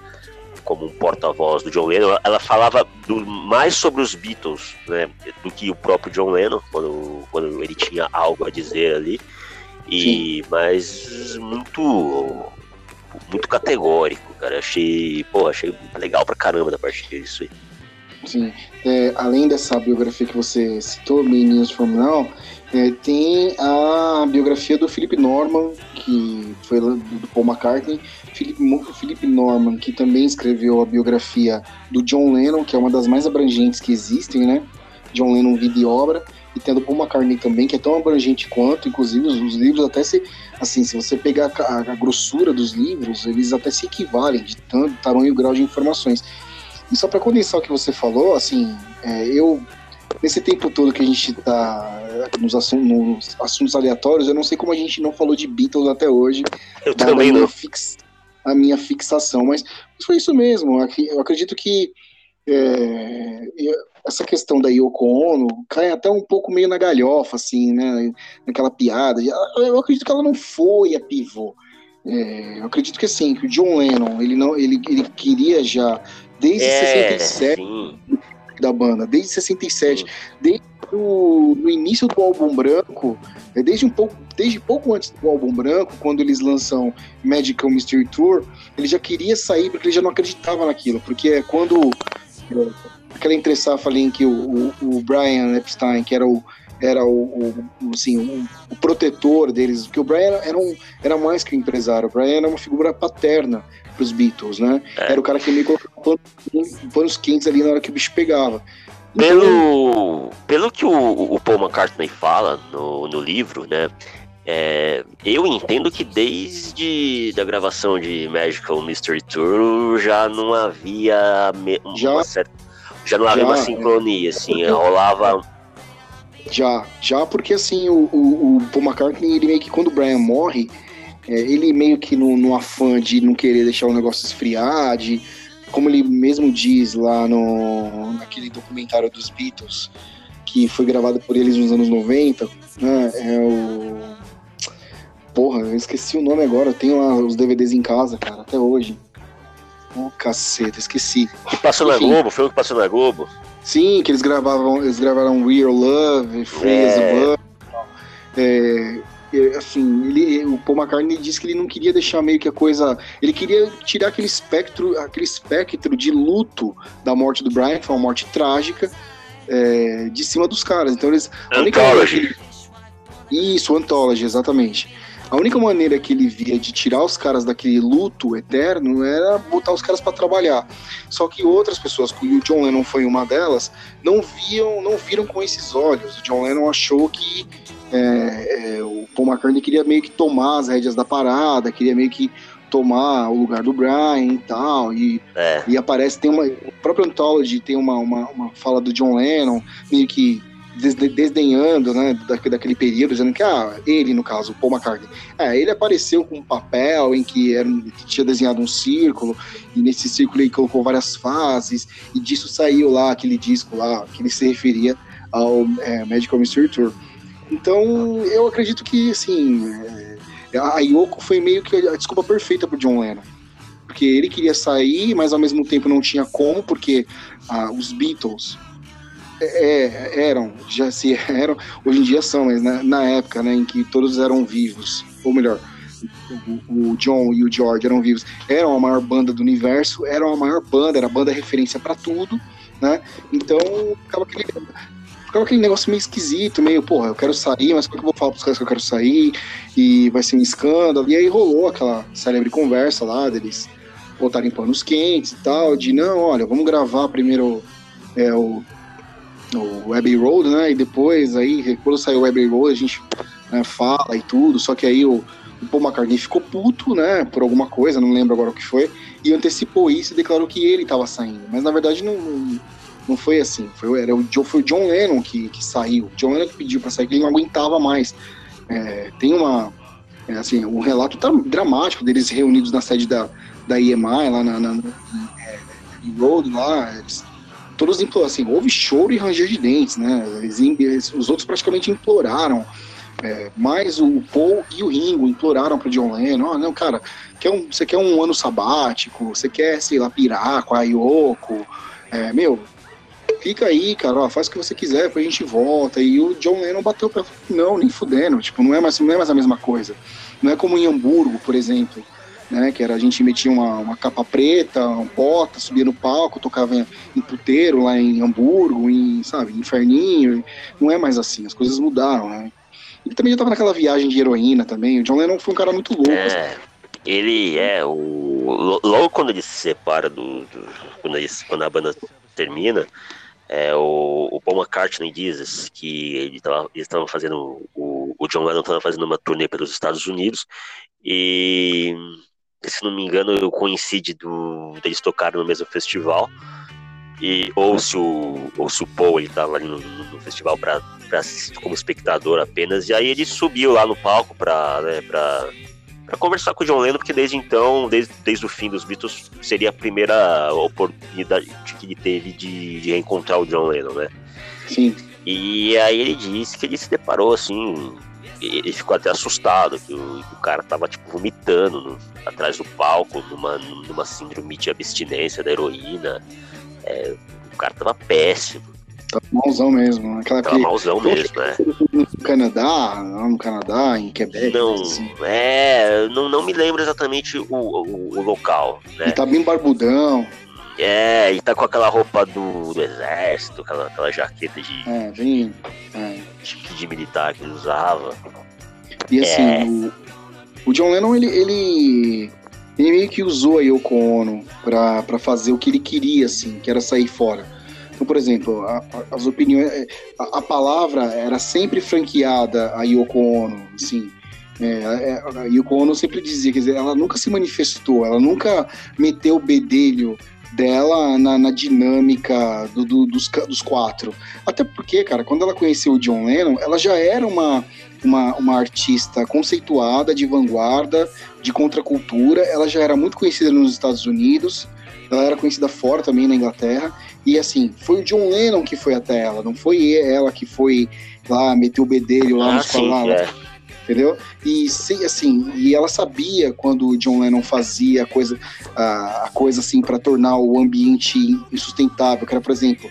como um porta-voz do John Lennon, ela falava do, mais sobre os Beatles, né, do que o próprio John Lennon, quando, quando ele tinha algo a dizer ali, e mas muito muito categórico, cara, achei, pô, achei legal pra caramba da parte disso aí. Sim. É, além dessa biografia que você citou, Meninos From é, tem a biografia do Philip Norman, que foi do, Paul McCartney. Philip, Norman, que também escreveu a biografia do John Lennon, que é uma das mais abrangentes que existem, né? John Lennon, vida e obra. E tem a do Paul McCartney também, que é tão abrangente quanto, inclusive os, os livros até se, assim, se você pegar a, a, grossura dos livros, eles até se equivalem de tanto tamanho e grau de informações. E só para condensar o que você falou, assim, é, eu nesse tempo todo que a gente tá nos assuntos, nos assuntos aleatórios, eu não sei como a gente não falou de Beatles até hoje. Eu também não. Fix, a minha fixação, mas foi isso mesmo. Eu acredito que é, essa questão da Yoko Ono cai até um pouco meio na galhofa, assim, né? Naquela piada. Eu acredito que ela não foi a pivô. É, eu acredito que assim, que o John Lennon, ele não, ele, ele queria já desde é, 67 sim. da banda, desde 67, sim. desde o no início do álbum branco, é, desde um pouco, desde pouco antes do álbum branco, quando eles lançam Magical Mystery Tour, ele já queria sair porque ele já não acreditava naquilo, porque é quando aquela entre safra em que o, o, o, Brian Epstein, que era o era o, o assim, o, o, protetor deles, porque o Brian era, um, era mais que um empresário, o Brian era uma figura paterna para os Beatles, né? É. Era o cara que meio colocava panos quentes ali na hora que o bicho pegava. Pelo, então, pelo que o, o Paul McCartney fala no, no livro, né? É, eu entendo que desde a gravação de Magical Mystery Tour já não havia uma já, certa, já não havia já, uma sincronia, assim, rolava. Já, já porque assim, o, o, o, Paul McCartney, ele meio que quando o Brian morre, é, ele meio que no, no afã de não querer deixar o negócio esfriar, de como ele mesmo diz lá no naquele documentário dos Beatles, que foi gravado por eles nos anos 90, né, é o Porra, eu esqueci o nome agora. Eu tenho lá os DVDs em casa, cara, até hoje. Oh, caceta, esqueci. Que passou na Globo, foi o que passou na Globo. Sim, que eles gravavam, eles gravaram Real Love, Free é. as a Bird. É, assim, ele, o Paul McCartney disse que ele não queria deixar meio que a coisa. Ele queria tirar aquele espectro, aquele espectro de luto da morte do Brian, que foi uma morte trágica, é, de cima dos caras. Então eles. Anthology. Isso, Anthology, exatamente. A única maneira que ele via de tirar os caras daquele luto eterno era botar os caras para trabalhar. Só que outras pessoas, e o John Lennon foi uma delas, não viam, não viram com esses olhos. O John Lennon achou que é, é, o Paul McCartney queria meio que tomar as rédeas da parada, queria meio que tomar o lugar do Brian e tal. E, é. e aparece, tem uma. O próprio Anthology tem uma, uma, uma fala do John Lennon, meio que desdenhando, né, daquele período, dizendo que, ah, ele, no caso, Paul McCartney, é, ele apareceu com um papel em que, era, que tinha desenhado um círculo, e nesse círculo ele colocou várias fases, e disso saiu lá aquele disco lá, que ele se referia ao é, Magical Mystery Tour. Então, eu acredito que, assim, é, a Yoko foi meio que a desculpa perfeita pro John Lennon. Porque ele queria sair, mas ao mesmo tempo não tinha como, porque ah, os Beatles é, eram, já se eram, hoje em dia são, mas na, na época, né, em que todos eram vivos, ou melhor, o, o, John e o George eram vivos, eram a maior banda do universo, eram a maior banda, era a banda referência para tudo, né? Então ficava aquele, ficava aquele negócio meio esquisito, meio, porra, eu quero sair, mas como é que eu vou falar pros caras que eu quero sair? E vai ser um escândalo. E aí rolou aquela célebre conversa lá deles botarem panos quentes e tal, de não, olha, vamos gravar primeiro é, o o Abbey Road, né? E depois, aí, quando saiu o Abbey Road, a gente né, fala e tudo, só que aí o, o Paul McCartney ficou puto, né? Por alguma coisa, não lembro agora o que foi, e antecipou isso e declarou que ele estava saindo. Mas na verdade não, não, não, foi assim. Foi, era o, foi o John Lennon que, que saiu. John Lennon que pediu para sair, que ele não aguentava mais. É, tem uma. É, assim, um relato dramático deles reunidos na sede da, da EMI, lá na, na, na é, Road, lá. Eles todos imploraram, assim, houve choro e ranger de dentes, né? Eles, os outros praticamente imploraram. É, mais o Paul e o Ringo imploraram pro John Lennon, oh, não, cara, quer um, você quer um ano sabático, você quer, sei lá, pirar com a Yoko, é, meu, fica aí, cara, ó, faz o que você quiser, depois a gente volta. E o John Lennon bateu não, nem fudendo, tipo, não é mais, não é mais a mesma coisa. Não é como em Hamburgo, por exemplo, né? Que era a gente metia uma, uma capa preta, um bota, subia no palco, tocava em, em puteiro lá em Hamburgo, em, sabe, Inferninho. Não é mais assim, as coisas mudaram, né? Ele também já tava naquela viagem de heroína também. O John Lennon foi um cara muito louco. É, assim. ele é o. Logo quando ele se separa do. do quando, ele, quando a banda termina, é, o, o Paul McCartney diz que ele tava, eles estavam fazendo. O, o John Lennon estava fazendo uma turnê pelos Estados Unidos e se não me engano, coincide do, deles tocarem no mesmo festival. E, ou, se o, ou se o Paul ele tava ali no, no festival para assistir como espectador apenas. E aí ele subiu lá no palco para né, pra, pra conversar com o John Lennon, porque desde então, desde, desde o fim dos Beatles, seria a primeira oportunidade que ele teve de, de reencontrar o John Lennon, né? Sim. E aí ele disse que ele se deparou assim. Ele ficou até assustado, que o, que o cara tava tipo vomitando no, atrás do palco, numa, numa síndrome de abstinência da heroína. É, o cara tava péssimo. Tava malzão mesmo. Aquela tava malzão mesmo, né? No Canadá, no Canadá, em Quebec. Não, assim. é, não, não me lembro exatamente o, o, o local. Né? Ele tá bem barbudão. É, e tá com aquela roupa do, do exército, aquela, aquela jaqueta de. É, bem. É. De, de militar que ele usava. E assim, é. o, o, John Lennon, ele, ele, ele meio que usou a Yoko Ono pra, pra fazer o que ele queria, assim, que era sair fora. Então, por exemplo, a, a, as opiniões. A, a, palavra era sempre franqueada a Yoko Ono, assim. É, a Yoko Ono sempre dizia, quer dizer, ela nunca se manifestou, ela nunca meteu o bedelho dela na, na dinâmica do, do, dos, dos quatro. Até porque, cara, quando ela conheceu o John Lennon, ela já era uma, uma, uma artista conceituada, de vanguarda, de contracultura. Ela já era muito conhecida nos Estados Unidos, ela era conhecida fora também na Inglaterra. E assim, foi o John Lennon que foi até ela, não foi ela que foi lá, meteu o bedelho lá ah, nos sim, é entendeu? E assim, e ela sabia quando o John Lennon fazia a coisa, a, a coisa assim para tornar o ambiente insustentável, que era, por exemplo,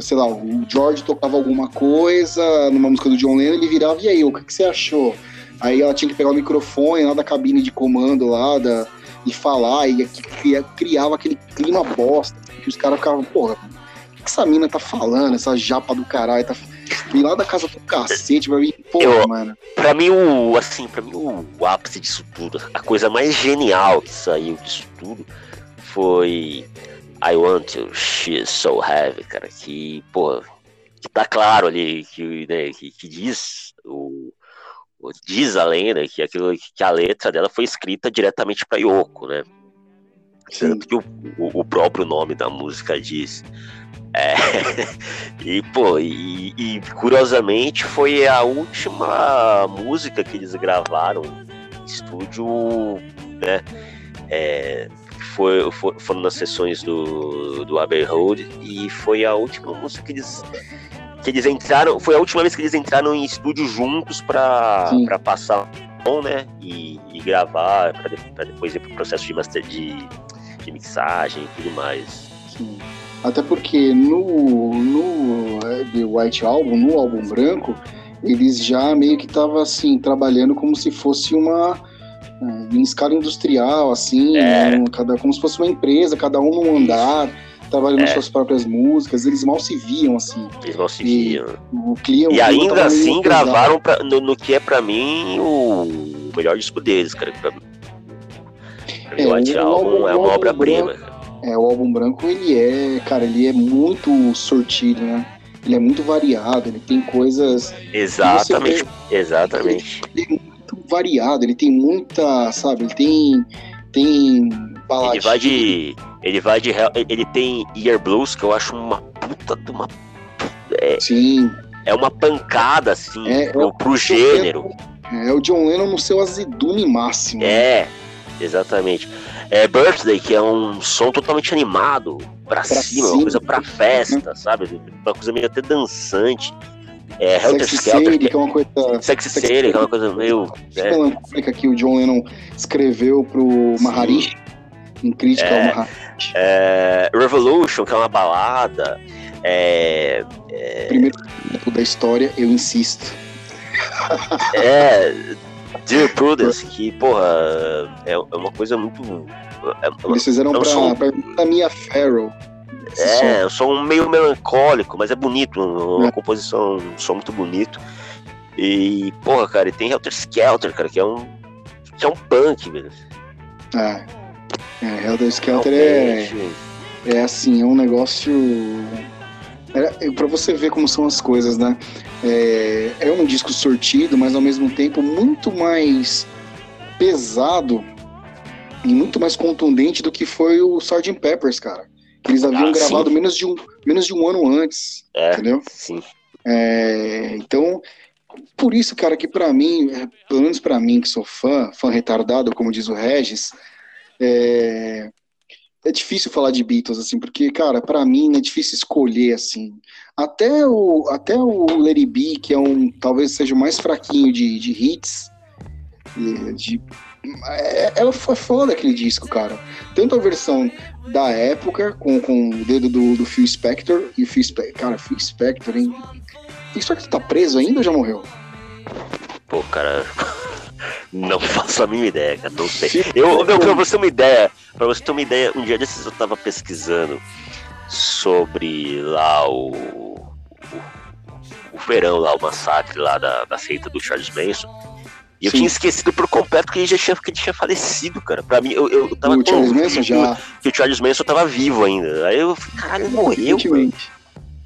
sei lá, o George tocava alguma coisa numa música do John Lennon, ele virava, e aí, o que, que você achou? Aí ela tinha que pegar o microfone lá da cabine de comando lá, da, e falar, e criava aquele clima bosta, que os caras ficavam, porra, o que essa mina tá falando, essa japa do caralho, tá Vim lá da casa do cacete pra mim, pô, eu, mano. Pra mim, o, assim, pra mim, o, ápice disso tudo, a coisa mais genial que saiu disso tudo foi I Want You, She's So Heavy, cara, que, pô, que tá claro ali, que, né, que, que diz o, diz a lenda que aquilo que a letra dela foi escrita diretamente para Yoko, né? Tanto que o, o, o, próprio nome da música diz. É, e, pô, e, e, curiosamente foi a última música que eles gravaram em estúdio, né? É, foi, foi, foram nas sessões do, do Abbey Road e foi a última música que eles, que eles entraram, foi a última vez que eles entraram em estúdio juntos para passar bom, né? E, e gravar, para depois ir pro processo de master de, de mixagem e tudo mais. Sim. Até porque no, no é, The White Album, no álbum branco, eles já meio que estavam assim, trabalhando como se fosse uma. É, em escala industrial, assim, é. um, cada, como se fosse uma empresa, cada um num andar, trabalhando é. suas próprias músicas, eles mal se viam, assim. Eles mal se viam. O clima, e ainda assim gravaram pra, no, no, que é pra mim o melhor disco deles, cara. Pra, pra é, o White Album é uma obra-prima. É, o álbum branco, ele é, cara, ele é muito sortido, né? Ele é muito variado, ele tem coisas. Exatamente, vê, exatamente. Ele, ele, é muito variado, ele tem muita, sabe? Ele tem. Tem. Ele vai de. Ele vai de. Ele tem Ear Blues, que eu acho uma puta de uma. É, Sim. É uma pancada, assim, é, pro, é, pro gênero. É, é, o John Lennon no seu azedume máximo. Né? É, exatamente. É Birthday, que é um som totalmente animado, pra, pra cima, cima, uma coisa pra festa, uhum. sabe? Uma coisa meio até dançante. É, Helter Skelter, que é uma coisa. Sexy Sadie, que é uma coisa meio. É. melancólica que o John Lennon escreveu pro Maharishi, em crítica é, ao Maharishi. É, Revolution, que é uma balada. É, é... Primeiro da história, eu insisto. É, Dear Prudence, que, porra, é, é uma coisa muito. É, Eles fizeram é um pra, som... pra Mia Farrow. É, é um som meio melancólico, mas é bonito, uma é. composição, um som muito bonito. E, porra, cara, e tem Helter Skelter, cara, que é um. que é um punk, velho. É. É, Helter Skelter é, é assim, é um negócio é, para você ver como são as coisas, né? É, é um disco sortido, mas ao mesmo tempo muito mais pesado e muito mais contundente do que foi o Sgt. Peppers, cara. eles haviam ah, gravado menos de, um, menos de um ano antes, é, entendeu? Sim. É, então, por isso, cara, que para mim, é, pelo menos para mim que sou fã, fã retardado, como diz o Regis, é, é difícil falar de Beatles, assim, porque, cara, para mim é difícil escolher, assim. Até o, até o Larry B, que é um, talvez seja o mais fraquinho de, de hits, de, é, é, foi foda aquele disco, cara. Tanto a versão da época, com, com o dedo do, do Phil Spector, e o Phil Spector, cara, Phil Spector, hein? Phil Spector tá preso ainda ou já morreu? Pô, cara... Não faço a mínima ideia, cara. Não sei. Eu, meu, pra você ter uma ideia, pra você ter uma ideia, um dia desses eu tava pesquisando sobre lá o. o, o verão lá, o massacre lá da, da seita do Charles Manson. E eu Sim. tinha esquecido por completo que ele já tinha, que ele tinha falecido, cara. Pra mim, eu, eu tava o Charles Manson já... que o Charles Manson tava vivo ainda. Aí eu falei, caralho, morreu,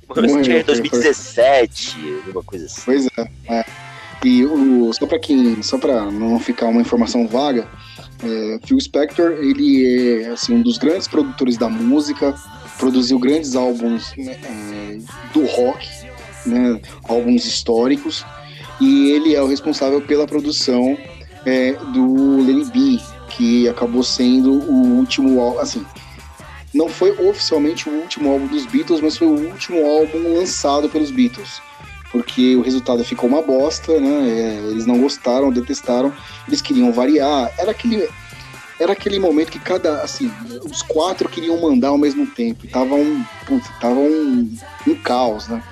Morreu em 2017, alguma coisa assim. Pois é, é. E o, só para quem, só para não ficar uma informação vaga, é, Phil Spector ele é assim um dos grandes produtores da música, produziu grandes álbuns né, é, do rock, né, álbuns históricos, e ele é o responsável pela produção é, do Lenny B, que acabou sendo o último álbum, assim, não foi oficialmente o último álbum dos Beatles, mas foi o último álbum lançado pelos Beatles porque o resultado ficou uma bosta, né? É, eles não gostaram, detestaram, eles queriam variar. Era aquele, era aquele momento que cada, assim, os quatro queriam mandar ao mesmo tempo. Tava um, putz, tava um, um caos, né?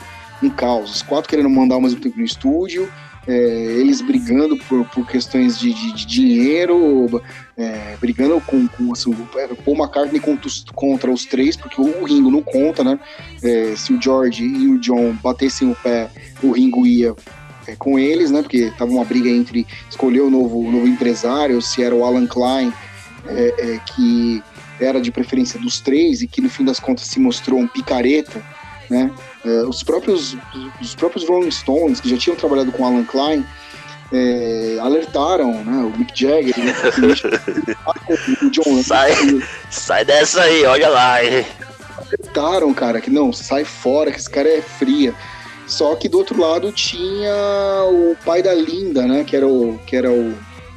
Um caos. Os quatro querendo mandar ao mesmo tempo no estúdio é, eles brigando por, por questões de, de, de dinheiro, é, brigando com, com assim, o Paul McCartney contra os, contra os três, porque o, Ringo não conta, né? É, se o George e o John batessem o pé, o Ringo ia é, com eles, né? Porque tava uma briga entre escolher o novo, o novo empresário, se era o Alan Klein, é, é, que era de preferência dos três e que no fim das contas se mostrou um picareta, né? É, os, próprios, os próprios Rolling Stones, que já tinham trabalhado com Alan Klein, é, alertaram né, o Mick Jagger, né, o John sai, sai dessa aí, olha lá. Hein? Alertaram, cara, que não, sai fora, que esse cara é fria. Só que do outro lado tinha o pai da Linda, né? Que era, o, que era o,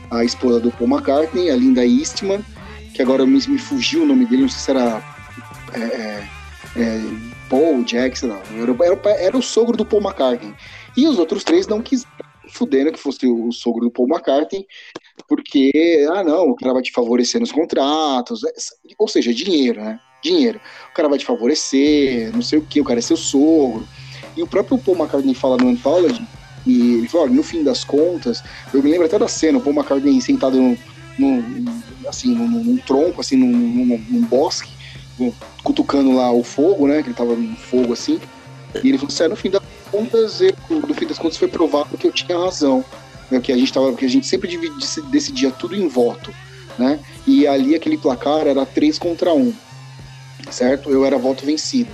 a esposa do Paul McCartney, a Linda Eastman, que agora me, me fugiu o nome dele, não sei se era é, é, é Paul Jackson. Era, era, era, o sogro do Paul McCartney. E os outros três não quiseram fudendo que fosse o sogro do Paul McCartney, porque, ah, não, o cara vai te favorecer nos contratos, é, ou seja, dinheiro, né? Dinheiro. O cara vai te favorecer, não sei o que, o cara é seu sogro. E o próprio Paul McCartney fala no Anthology, e ele fala, olha, no fim das contas, eu me lembro até da cena, o Paul McCartney sentado no, no assim, num, num, tronco, assim, num, num, num bosque, cutucando lá o fogo, né? Que ele tava no fogo assim. E ele falou assim: é, no fim das contas, eu, no fim das contas foi provado que eu tinha razão. Né, que a gente tava, que a gente sempre dividia, decidia tudo em voto, né? E ali aquele placar era 3 contra 1. Certo? Eu era voto vencido.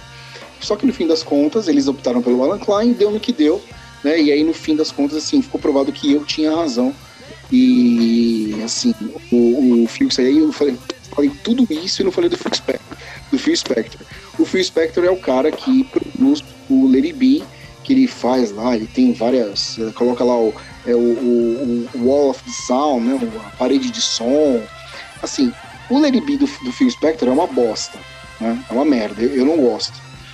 Só que no fim das contas, eles optaram pelo Alan Klein, deu no que deu, né? E aí no fim das contas, assim, ficou provado que eu tinha razão. E assim, o, o Phil aí eu falei, falei tudo isso e não falei do Phil Spector do Phil Spector. O Phil Spector é o cara que produz o Lady B, que ele faz lá, ele tem várias. Eh, coloca lá o, é, o, o, o Wall of the Sound, né, a parede de som. Assim, o Lady B do, do Phil Spector é uma bosta, né, é uma merda, eu, eu não gosto.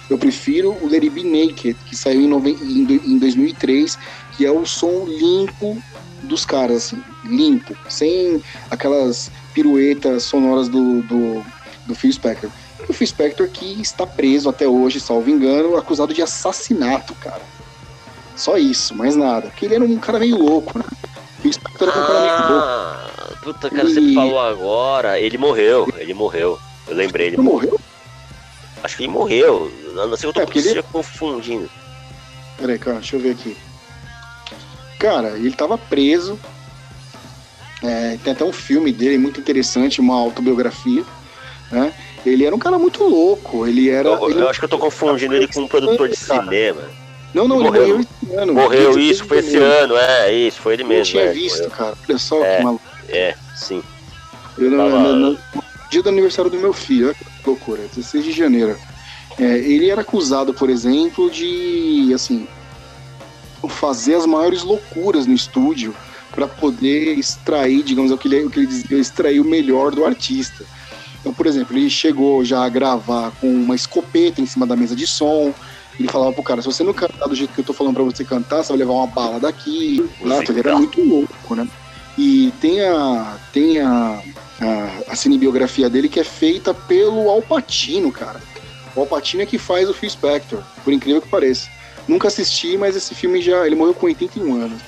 Eu prefiro o Lady B Naked, que saiu em, em, em 2003, que é o som limpo dos caras, assim, limpo, sem aquelas piruetas sonoras do, do, do Phil Spector. O Phil Spector que está preso até hoje, salvo engano, acusado de assassinato, cara. Só isso, mais nada. Porque ele era um cara meio louco, né? O Phil Spector era um cara meio louco. Ah, puta, cara, e... você falou agora. Ele morreu, ele morreu. Eu lembrei, ele, ele morreu. Acho que ele morreu. Não sei, eu tô é, ele... confundindo. Peraí, cara, deixa eu ver aqui. Cara, ele tava preso. É, tem até um filme dele muito interessante, uma autobiografia, né? Ele era um cara muito louco. Ele era. Eu, ele eu acho que eu tô confundindo ele com um produtor de cinema. Não, não, ele morreu, morreu esse ano. Morreu, isso, foi esse ano, é, isso, foi ele mesmo. Eu tinha é, visto, cara. Olha só é, que maluco. É, sim. Eu não, não, dia do aniversário do meu filho, olha que loucura, 16 de janeiro. É, ele era acusado, por exemplo, de assim fazer as maiores loucuras no estúdio para poder extrair, digamos, o que ele, o que ele dizia, extrair o melhor do artista. Então, por exemplo, ele chegou já a gravar com uma escopeta em cima da mesa de som. Ele falava pro cara, se você não cantar do jeito que eu tô falando pra você cantar, você vai levar uma bala daqui. Lá, ele era muito louco, né? E tem a, tem a, a, a cinebiografia dele que é feita pelo Alpatino, cara. O Alpatino é que faz o Phil Spector, por incrível que pareça. Nunca assisti, mas esse filme já. Ele morreu com 81 anos.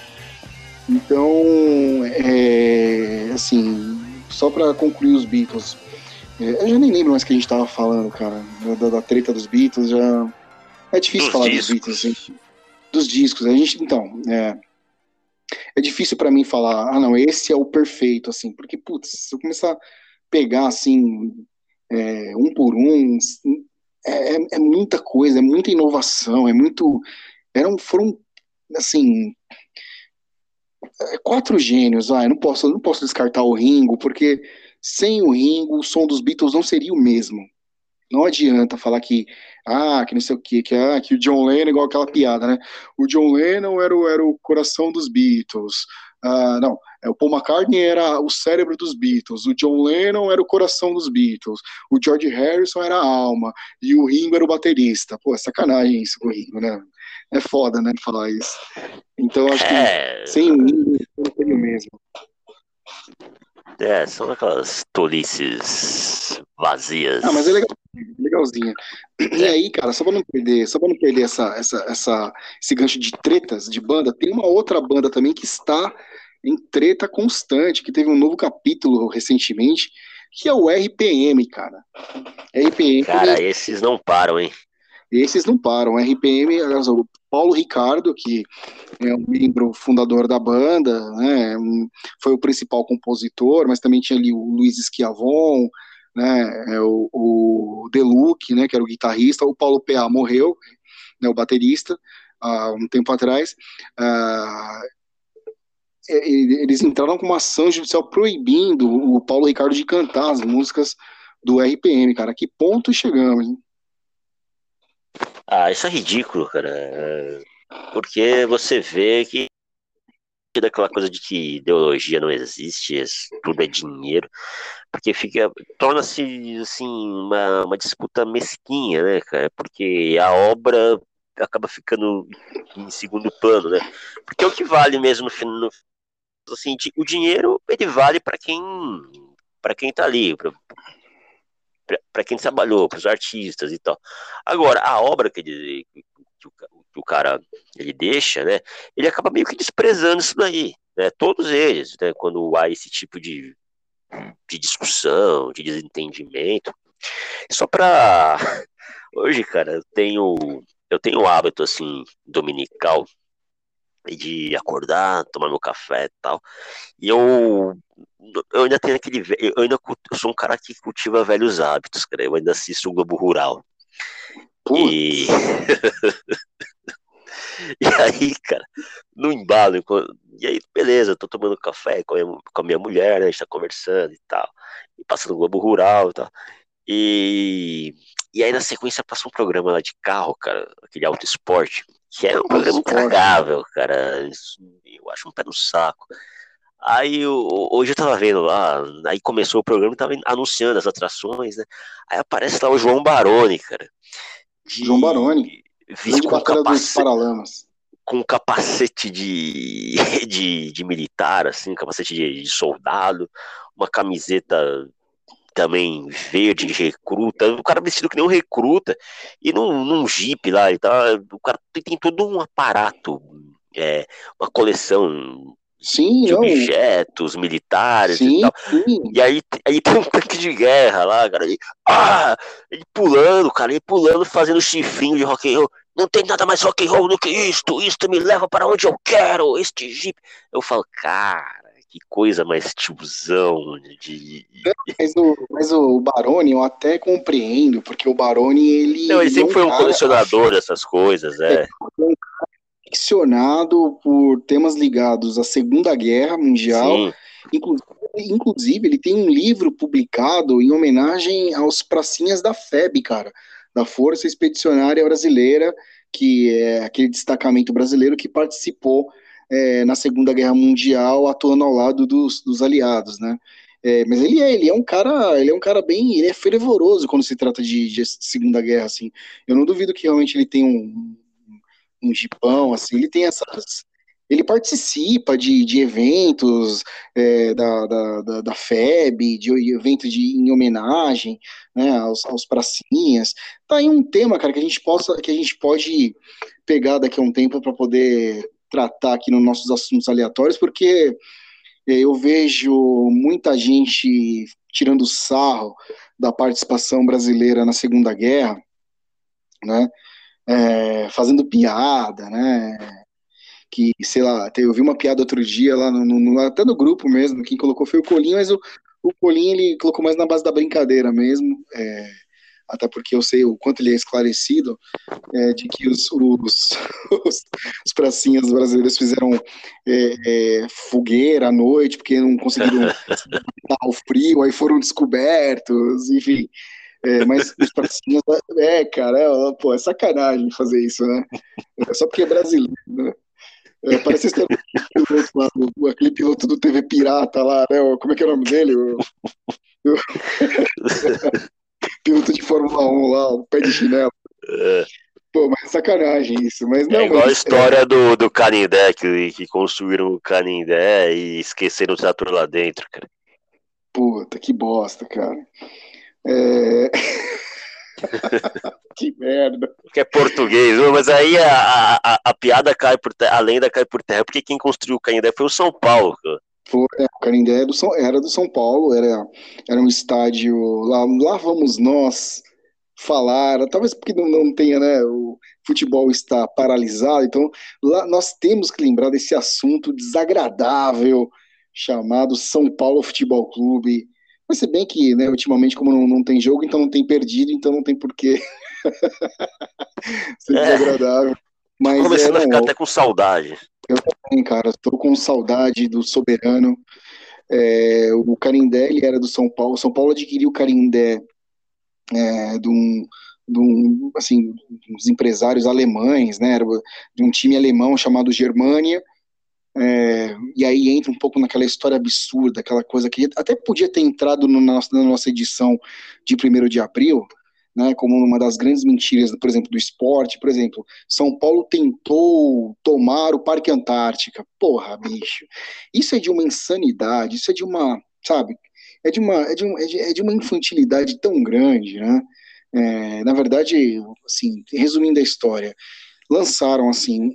Então, é, assim, só para concluir os Beatles, é, eu já nem lembro mais o que a gente tava falando, cara, da, da treta dos Beatles, já é difícil dos falar discos. dos Beatles, dos discos. A gente, então, é, é difícil para mim falar, ah, não, esse é o perfeito, assim, porque, putz, se eu começar a pegar, assim, é, um por um, é, é, é muita coisa, é muita inovação, é muito, eram, foram, assim, é, quatro gênios, ah, não posso, não posso descartar o Ringo, porque sem o Ringo o som dos Beatles não seria o mesmo. Não adianta falar que, ah, que não sei o quê, que, ah, que o John Lennon, igual aquela piada, né? O John Lennon era o, era o coração dos Beatles. Ah, não, é, o Paul McCartney era o cérebro dos Beatles, o John Lennon era o coração dos Beatles, o George Harrison era a alma, e o Ringo era o baterista. Pô, é sacanagem isso com o Ringo, né? É foda, né, falar isso. Então acho que é... sem o Ringo não seria o mesmo. É, são aquelas tolices vazias. Ah, mas é legal, legalzinha. E aí, cara, só pra não perder, só pra não perder essa, essa, essa, esse gancho de tretas de banda, tem uma outra banda também que está em treta constante, que teve um novo capítulo recentemente, que é o RPM, cara. RPM. Cara, esses não param, hein? Esses não param. RPM, o Paulo Ricardo, que é um membro fundador da banda, né, foi o principal compositor, mas também tinha ali o Luiz Schiavon, né, é o, o Deluc, né, que era o guitarrista, o Paulo P.A. morreu, né, o baterista, há um tempo atrás. Uh, eles entraram com uma ação judicial proibindo o Paulo Ricardo de cantar as músicas do RPM, cara. Que ponto chegamos, hein? Ah, isso é ridículo, cara. É, porque você vê que daquela coisa de que ideologia não existe, tudo é dinheiro, porque fica torna-se assim uma, uma disputa mesquinha, né, cara? Porque a obra acaba ficando em segundo plano, né? Porque é o que vale mesmo no, no assim, o dinheiro ele vale para quem para quem tá ali, para quem trabalhou, para os artistas e tal. Agora, a obra que, ele, que, o, que, o, cara ele deixa, né, ele acaba meio que desprezando isso daí, né, todos eles, né, quando há esse tipo de, de discussão, de desentendimento. Só para hoje, cara, eu tenho eu tenho um hábito assim dominical de acordar, tomar meu café e tal. E eu, eu ainda tenho aquele. Eu ainda eu sou um cara que cultiva velhos hábitos, cara. Eu ainda assisto o Globo Rural. E. e aí, cara, no embalo, e aí, beleza, tô tomando café com a minha, com a minha mulher, né? A gente tá conversando e tal. E passando o Globo Rural e tal. E, e aí, na sequência, passa um programa lá de carro, cara, aquele auto esporte. Que é um programa intragável, cara. Eu acho um pé no saco. Aí eu, hoje eu tava vendo lá, aí começou o programa e tava anunciando as atrações, né? Aí aparece lá o João Baroni, cara. De, João Baroni. Com capacete, com um capacete de, de, de militar, assim, capacete de, de soldado, uma camiseta também verde, recruta, o cara vestido que nem um recruta, e num, num jeep lá, e tá, o cara tem todo um aparato, é, uma coleção sim, de objetos militares sim, e tal. Sim. E aí, aí tem um tanque de guerra lá, cara, e, ah, ele pulando, cara, ele pulando, fazendo chifrinho de rock and roll. Não tem nada mais rock and roll do que isto, isto me leva para onde eu quero, este jeep. Eu falo, cara, que coisa mais tiozão de. Mas o, mas o Baroni eu até compreendo, porque o Baroni ele. Não, ele sempre é foi um cara, colecionador dessas coisas, é. é um ficcionado por temas ligados à Segunda Guerra Mundial, Sim. inclusive inclusive, ele tem um livro publicado em homenagem aos pracinhas da FEB, cara, da Força Expedicionária Brasileira, que é aquele destacamento brasileiro que participou é, na Segunda Guerra Mundial, atuando ao lado dos, dos aliados, né? É, mas ele é, ele é um cara, ele é um cara bem, ele é fervoroso quando se trata de, de Segunda Guerra, assim. Eu não duvido que realmente ele tem um, um jipão, assim, ele tem essas, ele participa de, de eventos é, da, da, da, FEB, de eventos de, em homenagem né, aos, aos pracinhas. Tá aí um tema, cara, que a gente possa, que a gente pode pegar daqui a um tempo para poder tratar aqui nos nossos assuntos aleatórios, porque é, eu vejo muita gente tirando sarro da participação brasileira na Segunda Guerra, né? É, fazendo piada, né? que, sei lá, eu vi uma piada outro dia lá, no, no, até no grupo mesmo, quem colocou foi o Colinho, mas o, o Colinho ele colocou mais na base da brincadeira mesmo, é, até porque eu sei o quanto ele é esclarecido, é, de que os, os, os, os pracinhas brasileiros fizeram é, é fogueira à noite, porque não conseguiram o frio, aí foram descobertos, enfim. É, mas os pracinhas, é, cara, é, pô, é sacanagem fazer isso, né? É só porque é brasileiro, né? É, parece esse piloto lá, o, aquele piloto do TV Pirata lá, né? Como é que é o nome dele? Piloto de Fórmula 1 lá, o pé de chinelo. É. Pô, mas é sacanagem isso. Mas não, é igual mas, a história é... do, do Canindé, que, que construíram o Canindé e esqueceram o trator lá dentro, cara. Puta, que bosta, cara. É... que merda. Que é português, mas aí a, a, a, piada cai por terra, a lenda cai por terra, porque quem construiu o Canindé foi o São Paulo. Foi, é, o Canindé era do, São, era do São Paulo, era, era um estádio, lá, lá vamos nós falar, talvez porque não, não tenha, né, o futebol está paralisado, então lá nós temos que lembrar desse assunto desagradável chamado São Paulo Futebol Clube, mas se bem que, né, ultimamente, como não, não tem jogo, então não tem perdido, então não tem porquê ser é. desagradável. Mas Começando é, a ficar até com saudade. Cara, estou com saudade do Soberano. É, o Carindé, ele era do São Paulo. São Paulo adquiriu o Carindé é, de um, de um, assim, uns empresários alemães, né, de um time alemão chamado Germânia, é, e aí entra um pouco naquela história absurda, aquela coisa que até podia ter entrado no nosso, na nossa edição de 1 de abril, né, como uma das grandes mentiras, por exemplo, do esporte, por exemplo, São Paulo tentou tomar o Parque Antártica. Porra, bicho, isso é de uma insanidade, isso é de uma, sabe, é de uma, é de, um, é de, é de uma infantilidade tão grande, né? É, na verdade, assim, resumindo a história, lançaram assim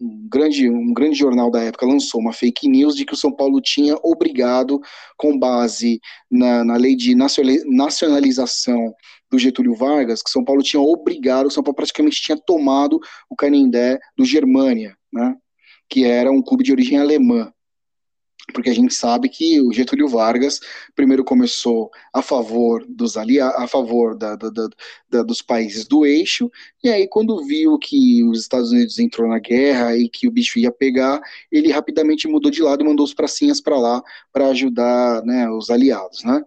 um grande, um grande jornal da época lançou uma fake news de que o São Paulo tinha obrigado, com base na, na lei de nacionalização do Getúlio Vargas, que São Paulo tinha obrigado, São Paulo praticamente tinha tomado o Canindé do Germânia, né, que era um clube de origem alemã porque a gente sabe que o Getúlio Vargas primeiro começou a favor dos aliados, a favor da, da, da, dos países do eixo, e aí quando viu que os Estados Unidos entrou na guerra e que o bicho ia pegar, ele rapidamente mudou de lado e mandou os pracinhas para lá para ajudar né, os aliados, né?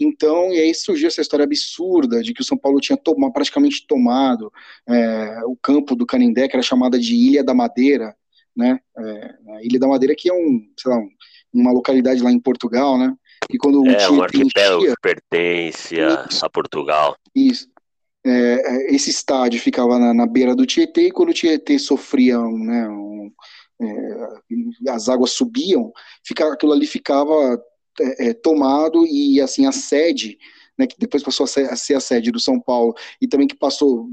Então, e aí surgiu essa história absurda de que o São Paulo tinha tomado, praticamente tomado é, o campo do Canindé, que era chamada de Ilha da Madeira, né? É, a Ilha da Madeira que é um, sei lá, um uma localidade lá em Portugal, né? E quando é, um arquipélago que pertence a, a Portugal. Isso. É, é, esse estádio ficava na, na, beira do Tietê, e quando o Tietê sofria, né, um, é, as águas subiam, fica, aquilo ali ficava é, é tomado e assim a sede, né, que depois passou a ser, a ser, a sede do São Paulo e também que passou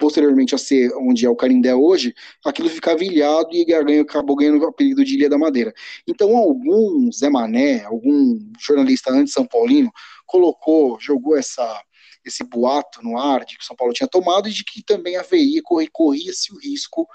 posteriormente a ser onde é o Carindé hoje, aquilo ficava ilhado e acabou ganhando o apelido de Ilha da Madeira. Então, algum Zé Mané, algum jornalista anti-São Paulino, colocou, jogou essa, esse boato no ar de que o São Paulo tinha tomado e de que também haveria, corria-se o risco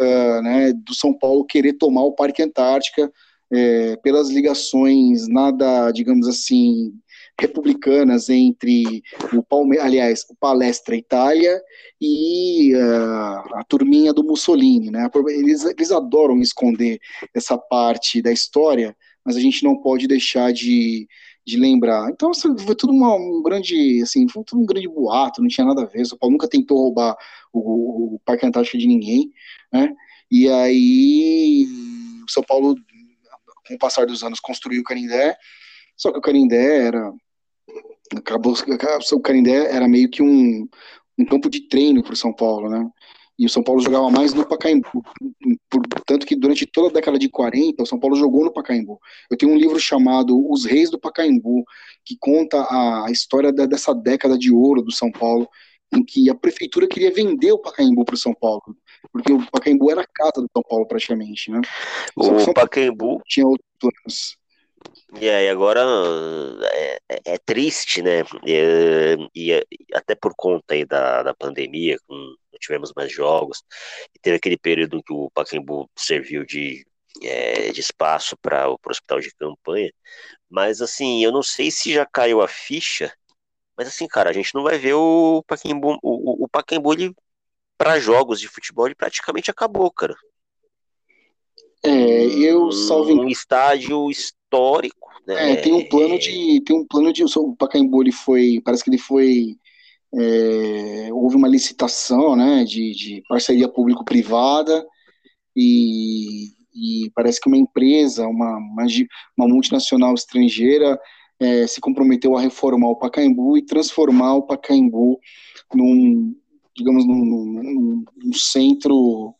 uh, né, do São Paulo querer tomar o Parque Antártica é, pelas ligações nada, digamos assim, republicanas entre o Palme aliás, o Palestra Itália e uh, a turminha do Mussolini, né? Eles, eles adoram esconder essa parte da história mas a gente não pode deixar de, de lembrar. Então, assim, foi tudo uma, um grande, assim, foi tudo um grande boato, não tinha nada a ver. O São Paulo nunca tentou roubar o, o Parque Antártico de ninguém, né? E aí, o São Paulo, com o passar dos anos, construiu o Canindé, só que o Canindé era acabou o Canindé era meio que um, um campo de treino para o São Paulo, né? E o São Paulo jogava mais no Pacaembu. Tanto que durante toda a década de 40, o São Paulo jogou no Pacaembu. Eu tenho um livro chamado Os Reis do Pacaembu, que conta a história da, dessa década de ouro do São Paulo, em que a prefeitura queria vender o Pacaembu para o São Paulo, porque o Pacaembu era a casa do São Paulo praticamente, né? O, o Pacaembu tinha outros planos. E aí agora é, é, é triste, né? E, e, até por conta aí da, da pandemia, não tivemos mais jogos, e teve aquele período em que o Pacaembu serviu de, é, de espaço para o hospital de campanha, mas assim, eu não sei se já caiu a ficha, mas assim, cara, a gente não vai ver o Pacaembu, o, o Pacaembu ele para jogos de futebol ele praticamente acabou, cara. É, eu salvo um estádio histórico, né? É, tem um plano de tem um plano de o Pacaembu ele foi, parece que ele foi é, houve uma licitação, né, de, de parceria público-privada e, e, parece que uma empresa, uma, uma multinacional estrangeira é, se comprometeu a reformar o Pacaembu e transformar o Pacaembu num, digamos, num, num, num centro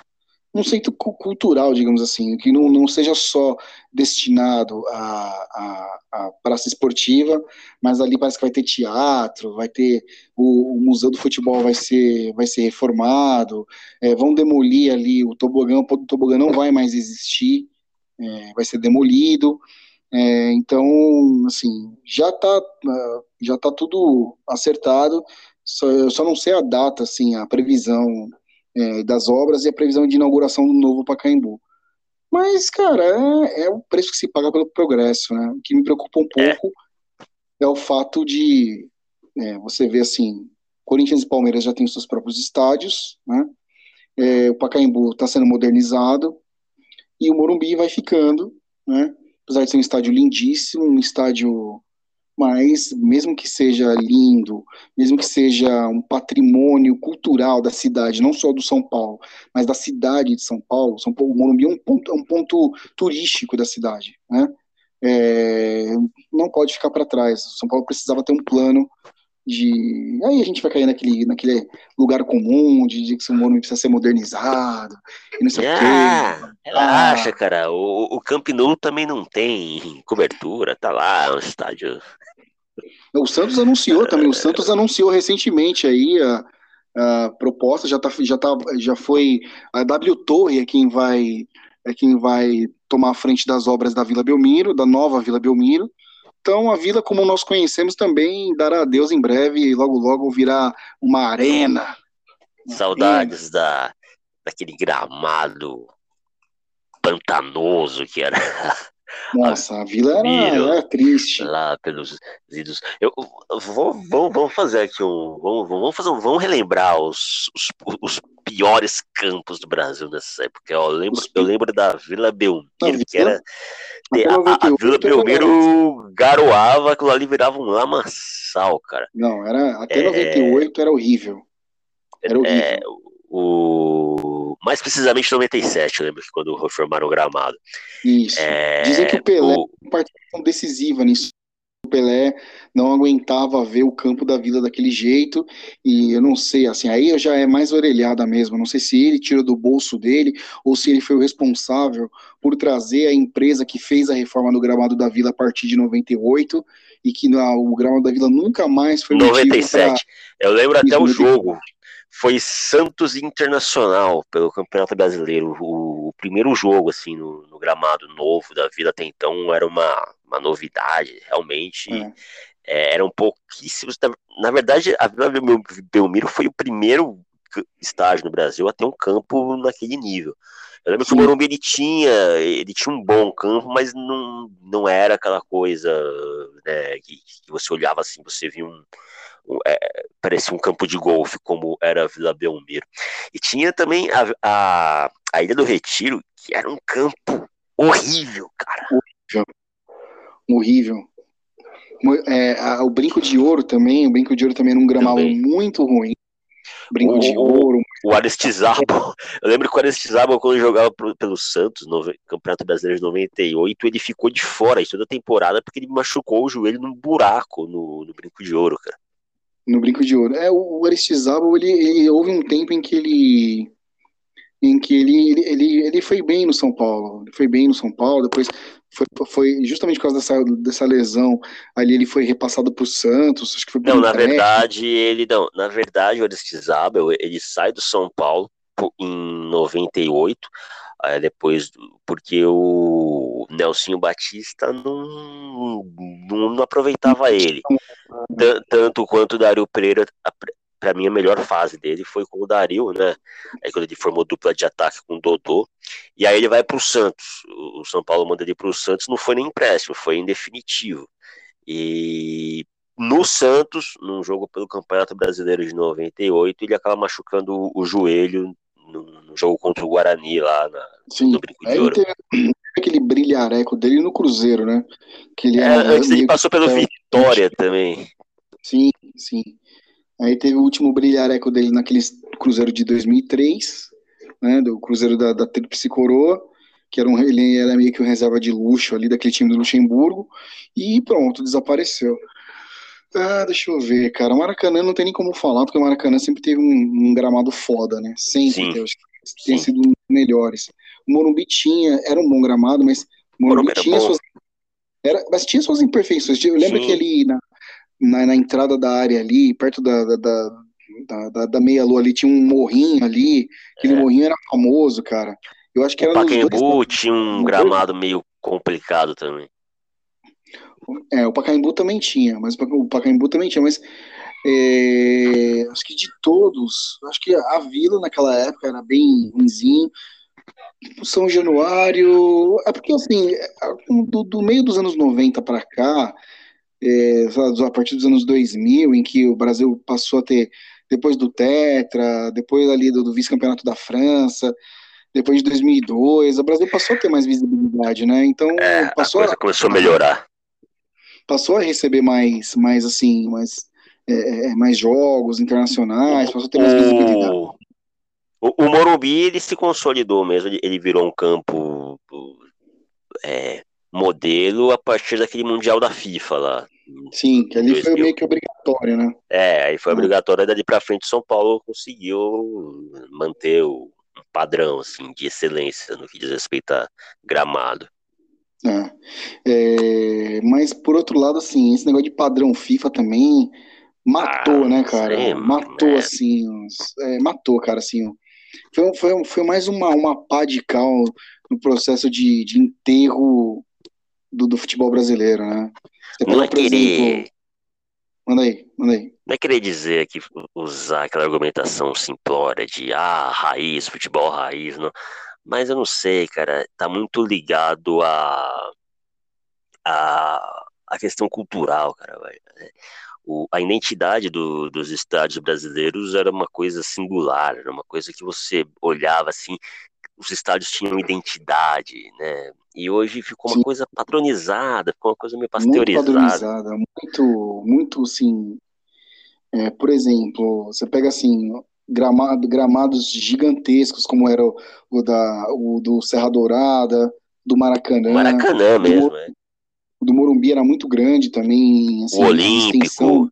um centro cultural, digamos assim, que não, não seja só destinado à, praça esportiva, mas ali parece que vai ter teatro, vai ter o, o museu do futebol vai ser, vai ser reformado, é, vão demolir ali o tobogã, o tobogã não vai mais existir, é, vai ser demolido, é, então, assim, já está já tá tudo acertado, só, eu só não sei a data, assim, a previsão é, das obras e a previsão de inauguração do novo Pacaembu. Mas, cara, é, é, o preço que se paga pelo progresso, né? O que me preocupa um é. pouco é, o fato de é, você ver assim, Corinthians e Palmeiras já têm os seus próprios estádios, né? É, o Pacaembu está sendo modernizado e o Morumbi vai ficando, né? Apesar de ser um estádio lindíssimo, um estádio mas mesmo que seja lindo, mesmo que seja um patrimônio cultural da cidade, não só do São Paulo, mas da cidade de São Paulo, São Paulo, o Morumbi é um ponto, é um ponto turístico da cidade, né? É, não pode ficar para trás. São Paulo precisava ter um plano de. Aí a gente vai cair naquele, naquele lugar comum de, de que o Morumbi precisa ser modernizado e não sei ah, o quê. Ah, relaxa, ah. cara. O, o Camp Nou também não tem cobertura, tá lá, um estádio o Santos anunciou também, o Santos anunciou recentemente aí a, a proposta, já, tá, já, tá, já foi a W Torre é quem vai é quem vai tomar a frente das obras da Vila Belmiro, da nova Vila Belmiro. Então a vila como nós conhecemos também dará adeus em breve e logo logo virá uma arena. Saudades da daquele gramado pantanoso que era Nossa, a vila era, era triste. Lá pelos idos. Eu, eu vou, vamos, vamos fazer aqui um. Vamos, vamos, fazer um, vamos relembrar os, os, os piores campos do Brasil nessa época. Eu lembro, eu lembro da Vila Belmiro, que era. A, a, Vila Belmiro garoava, aquilo ali virava um lamaçal, cara. Não, era, até é, 98 era horrível. Era horrível. É, o, mais precisamente 97, eu lembro que quando reformaram o gramado. Isso. É, Dizem que o Pelé o... uma participação decisiva nisso. Pelé não aguentava ver o campo da Vila daquele jeito, e eu não sei, assim, aí já é mais orelhada mesmo, não sei se ele tirou do bolso dele, ou se ele foi o responsável por trazer a empresa que fez a reforma do gramado da Vila a partir de 98, e que na, o gramado da Vila nunca mais foi 97. Pra... Eu lembro até o jogo foi Santos Internacional pelo Campeonato Brasileiro. O, o primeiro jogo, assim, no, no, gramado novo da vida até então era uma, uma novidade, realmente. É. É, eram pouquíssimos. Na verdade, a Vila Belmiro foi o primeiro estádio no Brasil a ter um campo naquele nível. Eu lembro Sim. que o Morumbi ele tinha, ele tinha um bom campo, mas não, não era aquela coisa né, que, que você olhava assim, você via um, é, parecia um campo de golfe, como era a Vila Belmiro. E tinha também a, a, a Ilha do Retiro, que era um campo horrível, cara. Horrível. Horrível. É, a, o brinco de ouro também, o brinco de ouro também era um gramado também. muito ruim. Brinco o, de ouro. O Aristizabo, eu lembro que o Aristizabo, quando jogava pro, pelo Santos, no Campeonato Brasileiro de 98, ele ficou de fora toda a temporada porque ele machucou o joelho num buraco no, no brinco de ouro, cara. No brinco de ouro. É, o Aristizabo, ele, ele houve um tempo em que ele em que ele, ele, ele foi bem no São Paulo. Ele foi bem no São Paulo, depois foi, foi justamente por causa dessa, dessa lesão ali ele foi repassado para o Santos. Acho que foi não, na verdade, ele não. Na verdade, o Aristizábal ele sai do São Paulo em 98, depois porque o Nelsinho Batista não, não, não aproveitava ele. Tanto quanto o Dario Pereira para mim, a melhor fase dele foi com o Dario, né? Aí quando ele formou dupla de ataque com o Dodô. E aí ele vai para o Santos. O São Paulo manda ele para o Santos, não foi nem empréstimo, foi em definitivo. E no Santos, num jogo pelo Campeonato Brasileiro de 98, ele acaba machucando o joelho no, no jogo contra o Guarani lá na, Sim, no Brinco de Ouro. aquele brilhareco dele no Cruzeiro, né? Que ele é, antes ele passou pelo Vitória também. Sim, sim. Aí teve o último brilhareco dele naquele Cruzeiro de 2003, né, do Cruzeiro da, da Tríplice Coroa, que era um, ele era meio que um reserva de luxo ali daquele time do Luxemburgo, e pronto, desapareceu. Ah, deixa eu ver, cara. Maracanã não tem nem como falar, porque o Maracanã sempre teve um, um gramado foda, né? Sempre teve, tem sido um dos melhores. O Morumbi tinha, era um bom gramado, mas Morumbi, Morumbi tinha suas. Era, mas tinha suas imperfeições. Eu lembro Sim. que ali na, na, na, entrada da área ali, perto da, da, da, da, da meia-lua ali, tinha um morrinho ali, aquele é. morrinho era famoso, cara. Eu acho que era o Pacaembu dois... tinha um gramado meio complicado também. É, o Pacaembu também tinha, mas o Pacaembu também tinha, mas é, acho que de todos, acho que a Vila naquela época era bem ruimzinho. São Januário, é porque assim, é, do, do meio dos anos 90 para cá, é, a partir dos anos 2000, em que o Brasil passou a ter, depois do Tetra, depois ali do, do vice-campeonato da França, depois de 2002, o Brasil passou a ter mais visibilidade, né? Então, é, passou a coisa a, começou a melhorar. Passou a receber mais, mais assim, mais, é, é mais jogos internacionais, passou a ter mais visibilidade. O, o Morumbi, ele se consolidou mesmo, ele, ele virou um campo é, modelo a partir daquele Mundial da FIFA lá. Sim, que ali 2000. foi meio que obrigatório, né? É, aí foi obrigatório, dali pra frente São Paulo conseguiu manter o padrão, assim, de excelência no que diz respeito a gramado. É. É, mas por outro lado, assim, esse negócio de padrão FIFA também matou, ah, né, cara? Sei, matou, é. assim, é, matou, cara, assim. Foi, foi, foi mais uma, uma pá de cal no processo de, de enterro do, do futebol brasileiro, né? Você não é querer. Exemplo... Manda aí, manda aí. Não é querer dizer que usar aquela argumentação simplória de ah, raiz, futebol raiz, não. Mas eu não sei, cara, tá muito ligado a a, a questão cultural, cara. O, a identidade do, dos estádios brasileiros era uma coisa singular, era uma coisa que você olhava assim, os estádios tinham identidade, né? E hoje ficou uma Sim. coisa padronizada, ficou uma coisa meio pasteurizada. Muito padronizada, muito, muito, assim... É, por exemplo, você pega, assim, gramado, gramados gigantescos, como era o, o da, o do Serra Dourada, do Maracanã. Maracanã mesmo, do, é. O do Morumbi era muito grande também. Assim, o Olímpico. Extensão,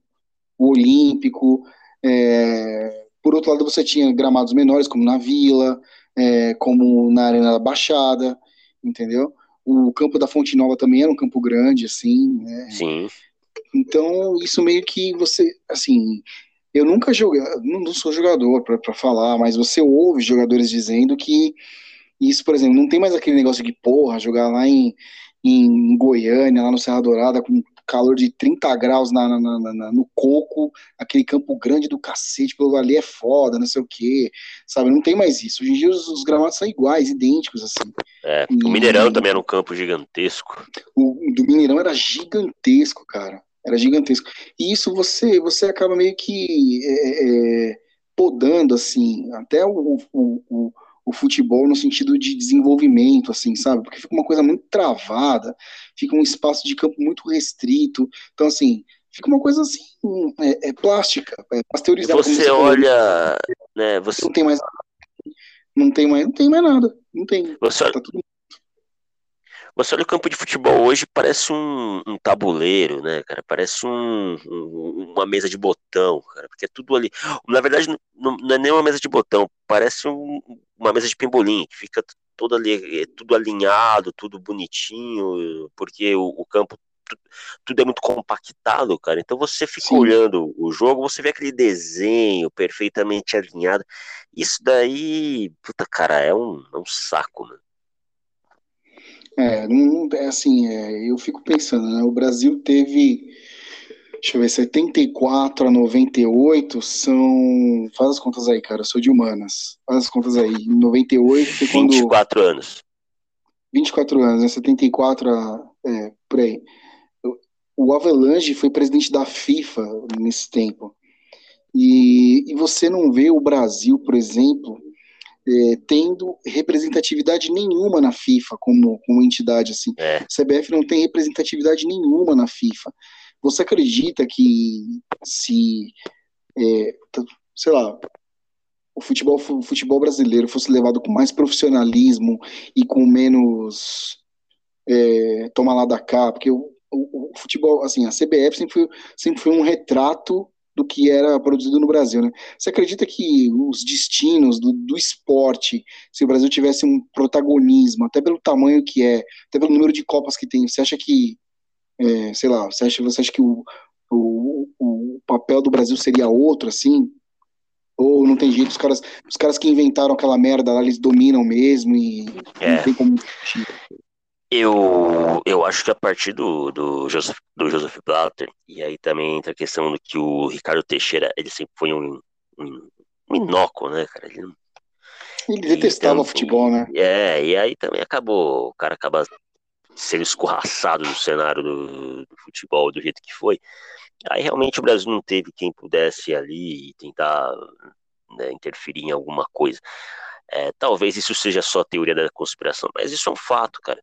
o Olímpico. É, por outro lado, você tinha gramados menores, como na Vila, é, como na Arena da Baixada, entendeu? O campo da Fonte Nova também era um campo grande, assim, né? Sim. Então, isso meio que você, assim, eu nunca joguei, não sou jogador para falar, mas você ouve jogadores dizendo que isso, por exemplo, não tem mais aquele negócio de porra, jogar lá em, em Goiânia, lá no Serra Dourada, com calor de 30 graus na, na, na, no coco, aquele campo grande do cacete, pelo ali é foda, não sei o que, sabe? Não tem mais isso. Hoje em dia os, os gramados são iguais, idênticos, assim. É, e, o Mineirão também era um campo gigantesco. O do Mineirão era gigantesco, cara. Era gigantesco. E isso você, você acaba meio que é, é, podando, assim, até o, o, o o futebol no sentido de desenvolvimento, assim, sabe? Porque fica uma coisa muito travada, fica um espaço de campo muito restrito. Então, assim, fica uma coisa assim, é, é plástica, é pasteurizada. Você, você olha, né? Você não tem mais, não tem mais, não tem mais nada, não tem. Você tá tudo você olha o campo de futebol hoje, parece um, um tabuleiro, né, cara? Parece um, um, uma mesa de botão, cara, porque é tudo ali. Na verdade, não, não é nem uma mesa de botão, parece uma mesa de pimbolim, que fica todo ali, é tudo alinhado, tudo bonitinho, porque o, o campo tudo é muito compactado, cara. Então você fica Sim. olhando o jogo, você vê aquele desenho perfeitamente alinhado. Isso daí, puta, cara, é um, é um saco, mano. É, não, é assim, é, eu fico pensando, né? O Brasil teve, deixa eu ver, 74 a 98 são. Faz as contas aí, cara, eu sou de humanas. Faz as contas aí. 98 foi quando. 24 anos. 24 anos, né? 74 a. É, por aí. O Avalanche foi presidente da FIFA nesse tempo. E, e você não vê o Brasil, por exemplo, é, tendo representatividade nenhuma na FIFA como, como entidade assim. É. A CBF não tem representatividade nenhuma na FIFA. Você acredita que se, é, sei lá, o futebol, o futebol brasileiro fosse levado com mais profissionalismo e com menos é, toma lá da cá, porque o, o, o, futebol, assim, a CBF sempre foi, sempre foi um retrato do que era produzido no Brasil, né? Você acredita que os destinos do, do esporte, se o Brasil tivesse um protagonismo, até pelo tamanho que é, até pelo número de copas que tem, você acha que, é, sei lá, você acha, você acha que o, o, o papel do Brasil seria outro, assim? Ou não tem jeito, os caras, os caras que inventaram aquela merda lá, eles dominam mesmo e é. não tem como eu, eu acho que a partir do, do, Joseph, do Joseph Blatter, e aí também entra a questão do que o Ricardo Teixeira, ele sempre foi um, um, um inócuo, né, cara? Ele, ele detestava então, futebol, né? É, e aí também acabou, o cara acaba sendo escorraçado no cenário do, do futebol do jeito que foi. Aí realmente o Brasil não teve quem pudesse ali tentar né, interferir em alguma coisa. É, talvez isso seja só teoria da conspiração, mas isso é um fato, cara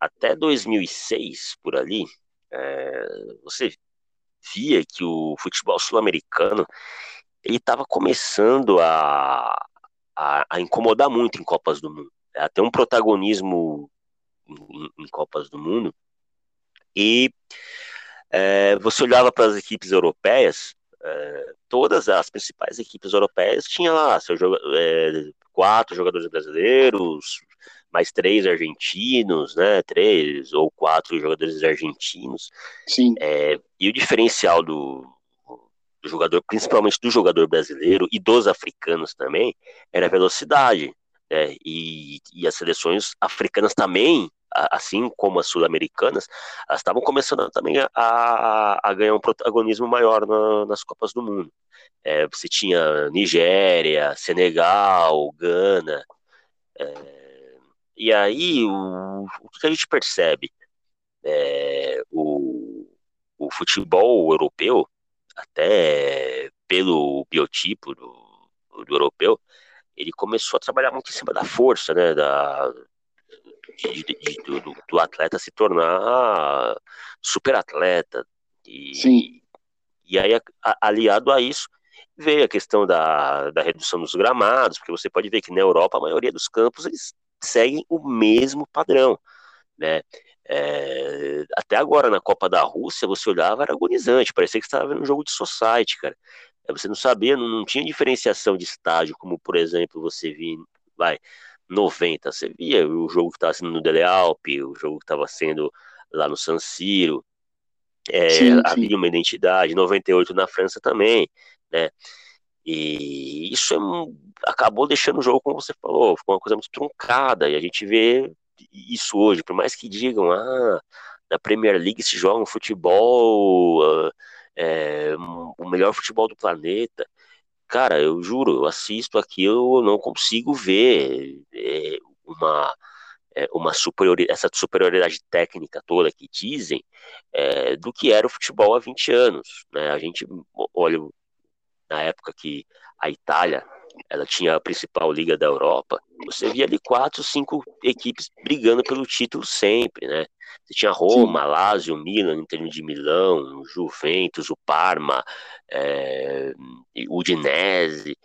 até 2006, por ali, é, você via que o futebol sul-americano ele estava começando a, a, a, incomodar muito em Copas do Mundo, a ter um protagonismo em, em Copas do Mundo. E é, você olhava para as equipes europeias, é, todas as principais equipes europeias tinham lá é, quatro jogadores brasileiros, mais três argentinos, né? Três ou quatro jogadores argentinos. Sim. É, e o diferencial do, do, jogador, principalmente do jogador brasileiro e dos africanos também, era a velocidade. Né? E, e as seleções africanas também, assim como as sul-americanas, elas estavam começando também a, a, a, ganhar um protagonismo maior na, nas Copas do Mundo. É, você tinha Nigéria, Senegal, Gana. É, e aí, o, o que a gente percebe? É, o, o futebol europeu, até pelo biotipo do, do europeu, ele começou a trabalhar muito em cima da força, né? Da, de, de, do, do, atleta se tornar super atleta. E, Sim. e aí, aliado a isso, veio a questão da, da redução dos gramados, porque você pode ver que na Europa a maioria dos campos eles seguem o mesmo padrão, né? É, até agora na Copa da Rússia você olhava era agonizante, parecia que estava vendo um jogo de society, cara. É, você não sabia, não, não, tinha diferenciação de estágio, como por exemplo você via, vai, 90, você via o jogo que estava sendo no Dele Alpe, o jogo que estava sendo lá no San Siro, é, sim, havia sim. uma identidade, 98 na França também, né? E isso é acabou deixando o jogo, como você falou, ficou uma coisa muito truncada. E a gente vê isso hoje, por mais que digam, ah, na Premier League se joga um futebol, é, o melhor futebol do planeta. Cara, eu juro, eu assisto aqui, eu não consigo ver é, uma, é, uma superioridade, essa superioridade técnica toda que dizem é, do que era o futebol há 20 anos. Né? A gente olha na época que a Itália ela tinha a principal liga da Europa, você via ali quatro, cinco equipes brigando pelo título sempre, né? Você tinha Roma, Sim. Lazio, Milan, Inter de Milão, Juventus, o Parma, é, o Udinese,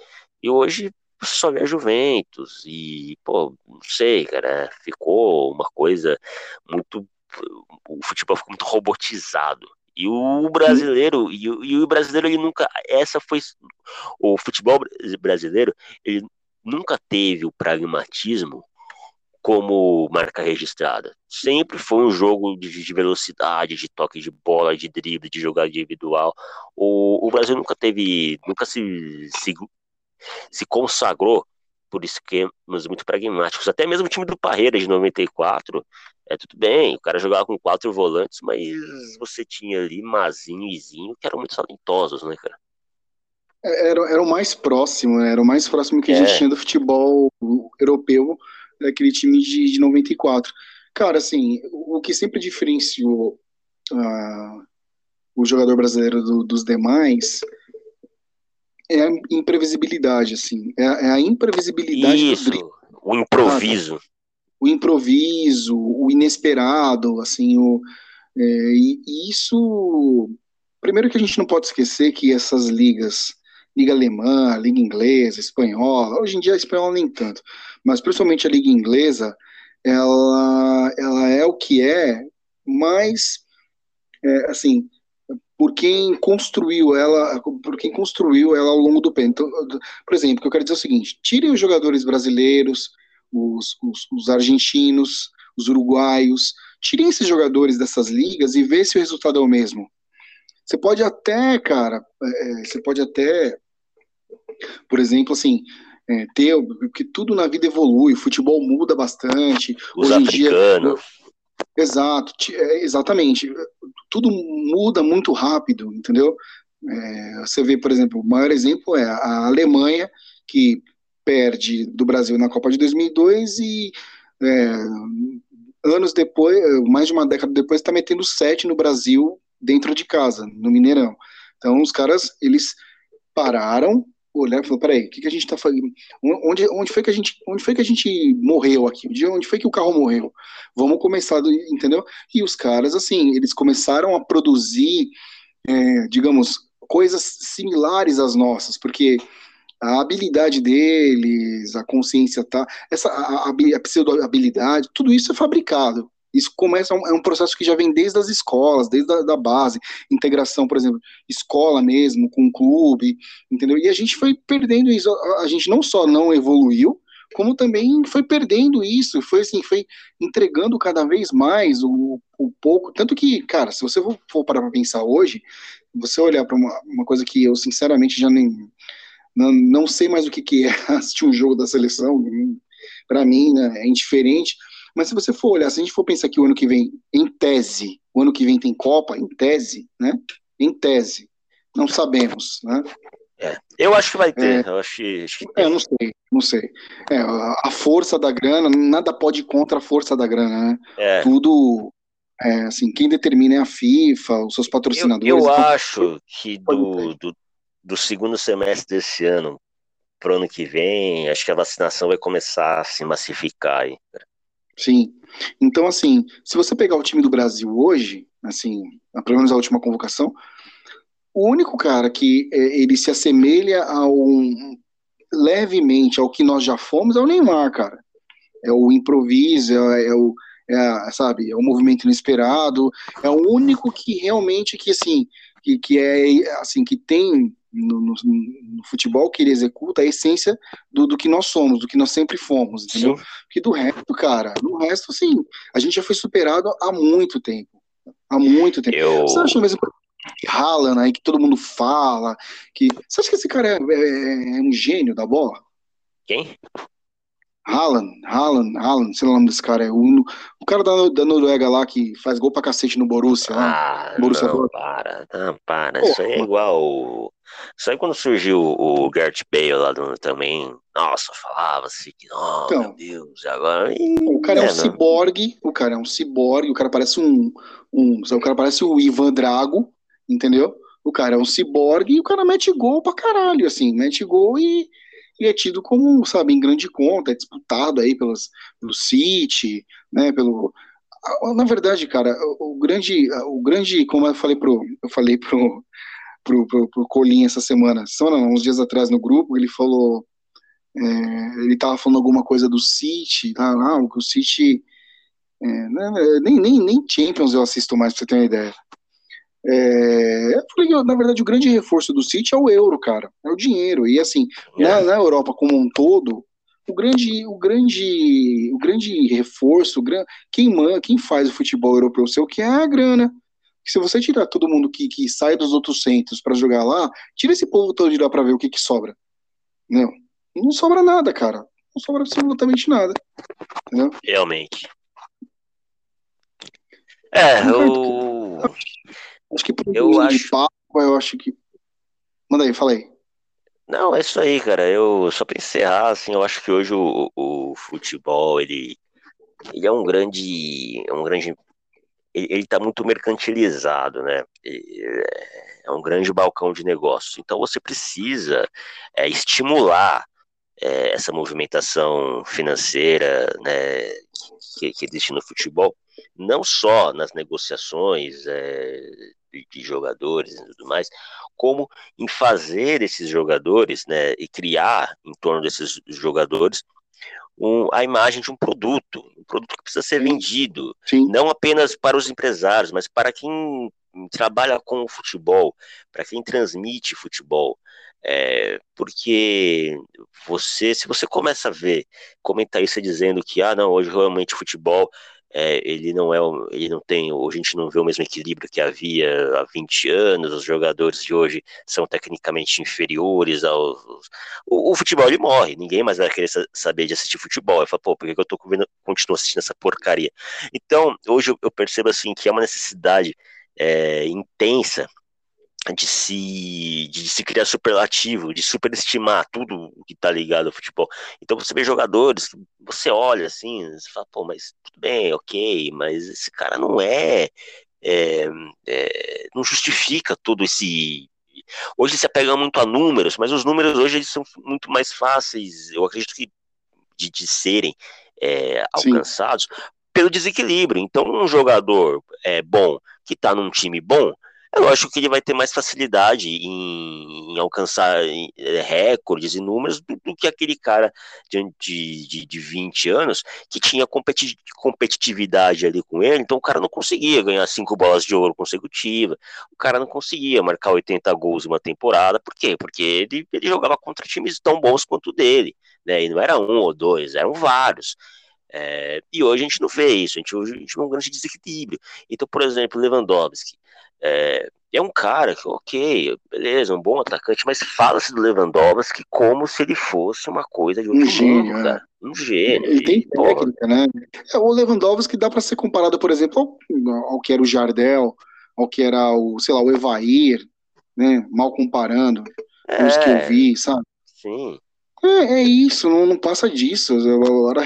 e hoje só vê a Juventus, e, pô, não sei, cara, ficou uma coisa muito. O futebol ficou muito robotizado. E o brasileiro, e o, e o brasileiro, ele nunca. Essa foi. O futebol brasileiro, ele nunca teve o pragmatismo como marca registrada. Sempre foi um jogo de, de, velocidade, de toque de bola, de drible, de jogada individual. O, o Brasil nunca teve, nunca se, se, se consagrou por esquemas muito pragmáticos. Até mesmo o time do Parreira de 94, é tudo bem, o cara jogava com quatro volantes, mas você tinha ali Mazinho e Zinho, que eram muito talentosos, né, cara? É, era, era o mais próximo, né? Era o mais próximo que a gente é. tinha do futebol europeu, daquele time de, de 94. Cara, assim, o que sempre diferenciou uh, o jogador brasileiro do, dos demais é a imprevisibilidade, assim. É, é a imprevisibilidade Isso, o improviso. Ah, o improviso, o inesperado, assim, o, é, e, e, isso, primeiro que a gente não pode esquecer que essas ligas, liga alemã, liga inglesa, espanhola, hoje em dia a espanhola nem tanto, mas principalmente a liga inglesa, ela, ela é o que é, mas, é, assim, por quem construiu ela, por quem construiu ela ao longo do tempo. Então, por exemplo, o que eu quero dizer é o seguinte: tirem os jogadores brasileiros, os, os, os argentinos, os uruguaios. Tirem esses jogadores dessas ligas e vê se o resultado é o mesmo. Você pode até, cara, é, é você pode até, por exemplo, assim, é, ter, porque tudo na vida evolui, o futebol muda bastante. Os Hoje africanos. Dia, exato, é, exatamente. Tudo muda muito rápido, entendeu? É, você vê, por exemplo, o maior exemplo é a Alemanha, que perde do Brasil na Copa de 2002 e é, anos depois, mais de uma década depois, está metendo sete no Brasil dentro de casa, no Mineirão. Então os caras, eles pararam, olharam e falaram, peraí, o que, que a gente está fazendo? Onde, onde, foi que a gente, onde foi que a gente morreu aqui? Onde foi que o carro morreu? Vamos começar, entendeu? E os caras, assim, eles começaram a produzir, é, digamos, coisas similares às nossas, porque a habilidade deles, a consciência tá, essa a, a, a pseudo-habilidade, tudo isso é fabricado. Isso começa, é um processo que já vem desde as escolas, desde a da base, integração, por exemplo, escola mesmo, com clube, entendeu? E a gente foi perdendo isso, a, gente não só não evoluiu, como também foi perdendo isso, foi assim, foi entregando cada vez mais o, o pouco, tanto que, cara, se você for, for parar para pensar hoje, você olhar para uma, uma coisa que eu sinceramente já nem não, não sei mais o que, que é assistir um jogo da seleção, para mim né, é indiferente. Mas se você for olhar, se a gente for pensar que o ano que vem, em tese, o ano que vem tem Copa, em tese, né? Em tese, não sabemos, né? É, eu acho que vai ter. É, eu acho, acho que é, não sei, não sei. É, a força da grana, nada pode ir contra a força da grana, né? É. Tudo, é, assim, quem determina é a FIFA, os seus patrocinadores. Eu, eu acho que do, do, do segundo semestre desse ano para o ano que vem, acho que a vacinação vai começar a se massificar aí. Sim. Então, assim, se você pegar o time do Brasil hoje, assim, pelo menos a última convocação, o único cara que é, ele se assemelha ao levemente ao que nós já fomos é o Neymar, cara. É o improviso, é, é o é, sabe, é o movimento inesperado, é o único que realmente que assim, que, que é assim, que tem no, no, no, futebol que ele executa a essência do, do, que nós somos, do que nós sempre fomos, entendeu? Sim. Porque do resto, cara, no resto, assim, a gente já foi superado há muito tempo. Há muito tempo. Eu... Você acha mesmo que Haaland aí, que todo mundo fala, que... Você acha que esse cara é, é, é um gênio da bola? Quem? Haaland, Haaland, Haaland, sei lá o nome desse cara, é o, o cara da, da Noruega lá que faz gol pra cacete no Borussia. Ah, Borussia não, para, não, para, isso aí é igual, isso aí quando surgiu o Gert Bale lá do, também, nossa, falava-se que, oh, então, meu Deus, agora... o cara é, é um ciborgue, o cara é um ciborgue, o cara parece um, um, o cara parece o Ivan Drago, entendeu? O cara é um ciborgue e o cara mete gol pra caralho, assim, mete gol e ele é tido como, sabe, em grande conta, é disputado aí pelos, pelo City, né, pelo... Na verdade, cara, o, o grande, o grande, como eu falei pro, eu falei pro, pro, pro, pro Colinha essa semana, semana não, uns dias atrás no grupo, ele falou, é, ele tava falando alguma coisa do City, tá, ah, que o City, é, né, nem, nem, nem Champions eu assisto mais, pra você ter uma ideia. É, eu falei, na verdade, o grande reforço do City é o euro, cara, é o dinheiro, e assim, é. na, na Europa como um todo, o grande, o grande, o grande reforço, quem, man, quem faz o futebol europeu seu que é a grana, se você tirar todo mundo que, que sai dos outros centros para jogar lá, tira esse povo todo de lá para ver o que, que sobra. Não, não sobra nada, cara. Não sobra absolutamente nada. Entendeu? Realmente. É, eu. Acho que por eu acho... papo, eu acho que. Manda aí, fala aí. Não, é isso aí, cara. Eu só para encerrar, assim, eu acho que hoje o, o futebol ele, ele é um grande, é um grande ele está muito mercantilizado, né? É um grande balcão de negócios. Então você precisa é, estimular é, essa movimentação financeira né, que, que, existe no futebol, não só nas negociações é, de, de, jogadores e tudo mais, como em fazer esses jogadores né, e criar em torno desses jogadores um, a imagem de um produto, um produto que precisa ser vendido, Sim. não apenas para os empresários, mas para quem trabalha com o futebol, para quem transmite futebol. É, porque você, se você começa a ver comentarista dizendo que ah, não, hoje realmente futebol é, ele não é, ele não tem, a gente não vê o mesmo equilíbrio que havia há 20 anos, os jogadores de hoje são tecnicamente inferiores aos, o, o futebol ele morre, ninguém mais vai querer saber de assistir futebol, eu falo, pô, por que eu tô vendo, continuo assistindo essa porcaria? Então, hoje eu, eu percebo assim que é uma necessidade é, intensa de se, de se criar superlativo, de superestimar tudo que tá ligado ao futebol. Então você vê jogadores que você olha assim, você fala, pô, mas tudo bem, ok, mas esse cara não é, é, é não justifica todo esse Hoje se apega muito a números, mas os números hoje eles são muito mais fáceis, eu acredito que de, de serem é, alcançados Sim. pelo desequilíbrio. Então, um jogador é, bom que está num time bom, eu acho que ele vai ter mais facilidade em, em alcançar é, recordes e números do, do, que aquele cara de, de, de 20 anos que tinha competi competitividade ali com ele, então o cara não conseguia ganhar cinco bolas de ouro consecutivas, o cara não conseguia marcar 80 gols em uma temporada, por quê? Porque ele, ele jogava contra times tão bons quanto o dele, né? E não era um ou dois, eram vários. É, e hoje a gente não vê isso, a gente, hoje a gente vê um grande desequilíbrio. Então, por exemplo, Lewandowski. É, é um cara que, ok, beleza, um bom atacante, mas fala-se do Lewandowski como se ele fosse uma coisa de outro um gênio, mundo, cara. Um gênio. Ele tem técnica, né? É, o Lewandowski dá para ser comparado, por exemplo, ao, ao, que era o Jardel, ao que era o, sei lá, o Evair, né? Mal comparando é, os que eu vi, sabe? Sim. É, é isso, não, não passa disso. Agora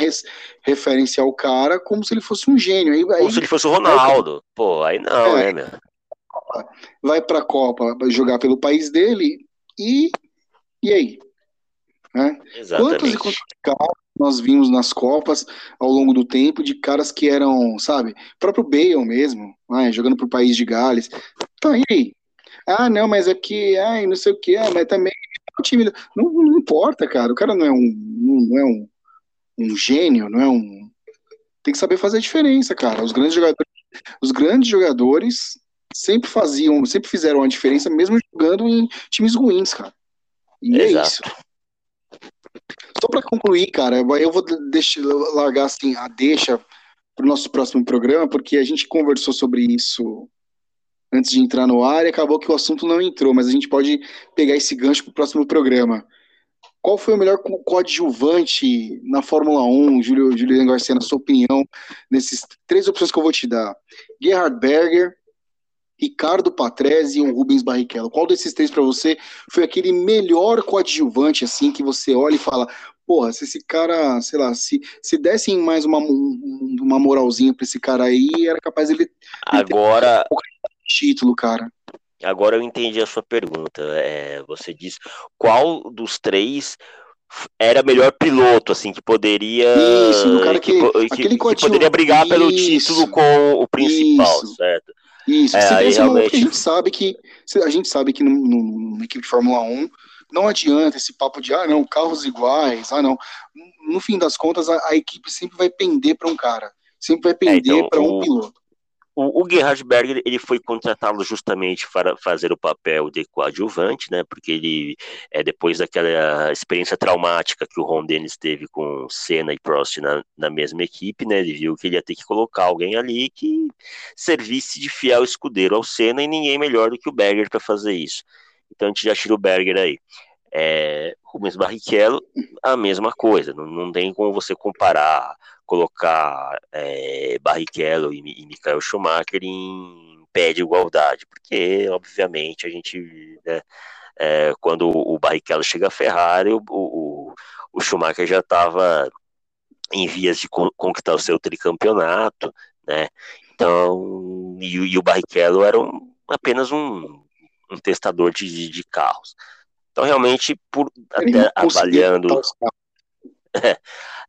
referenciar o cara como se ele fosse um gênio. Aí, como aí, se ele fosse o Ronaldo. Aí, Pô, aí não, é, né, meu? Vai pra Copa jogar pelo país dele e. E aí? Né? Quantos e quantos caras nós vimos nas Copas ao longo do tempo de caras que eram, sabe, próprio Bale mesmo, né, jogando pro país de Gales. Tá, e aí? Ah, não, mas é que, ai, não sei o que, ah, mas também o time. Não, não importa, cara. O cara não é um, não é um, um gênio, não é um. Tem que saber fazer a diferença, cara. Os grandes jogadores, os grandes jogadores sempre faziam, sempre fizeram a diferença, mesmo jogando em times ruins, cara. E é Exato. é isso. Só para concluir, cara, eu vou deixar, largar assim a deixa para o nosso próximo programa, porque a gente conversou sobre isso antes de entrar no ar e acabou que o assunto não entrou, mas a gente pode pegar esse gancho para o próximo programa. Qual foi o melhor coadjuvante na Fórmula 1, Júlio, Juliano Garcia, na sua opinião, nesses três opções que eu vou te dar? Gerhard Berger, Ricardo Patrese e o Rubens Barrichello. Qual desses três para você foi aquele melhor coadjuvante, assim, que você olha e fala, porra, se esse cara, sei lá, se, se dessem mais uma, uma moralzinha para esse cara aí, era capaz ele, Agora... Ter título, cara. Agora eu entendi a sua pergunta. É, você diz qual dos três era melhor piloto, assim, que poderia. Isso, cara que, que, que, que poderia brigar isso, pelo título com o principal, isso, certo? Isso, é, aí, realmente... a gente sabe que a gente sabe que numa equipe de Fórmula 1 não adianta esse papo de ah não, carros iguais, ah não. No fim das contas, a, a equipe sempre vai pender para um cara, sempre vai é, pender é, então, para um piloto. O, o Gerhard Berger ele foi contratado justamente para fazer o papel de coadjuvante, né? Porque ele, é, depois daquela experiência traumática que o Ron Dennis teve com Senna e Prost na, na mesma equipe, né? Ele viu que ele ia ter que colocar alguém ali que servisse de fiel escudeiro ao Senna e ninguém melhor do que o Berger para fazer isso. Então a gente já tira o Berger aí. É, Rubens Barrichello, a mesma coisa, não, não tem como você comparar colocar é, Barrichello e, e Michael Schumacher em pé de igualdade, porque, obviamente, a gente, né, é, quando o Barrichello chega a Ferrari, o, o, o Schumacher já estava em vias de conquistar o seu tricampeonato, né, então, e, e o Barrichello era um, apenas um, um testador de, de, carros. Então, realmente, por até avaliando. É,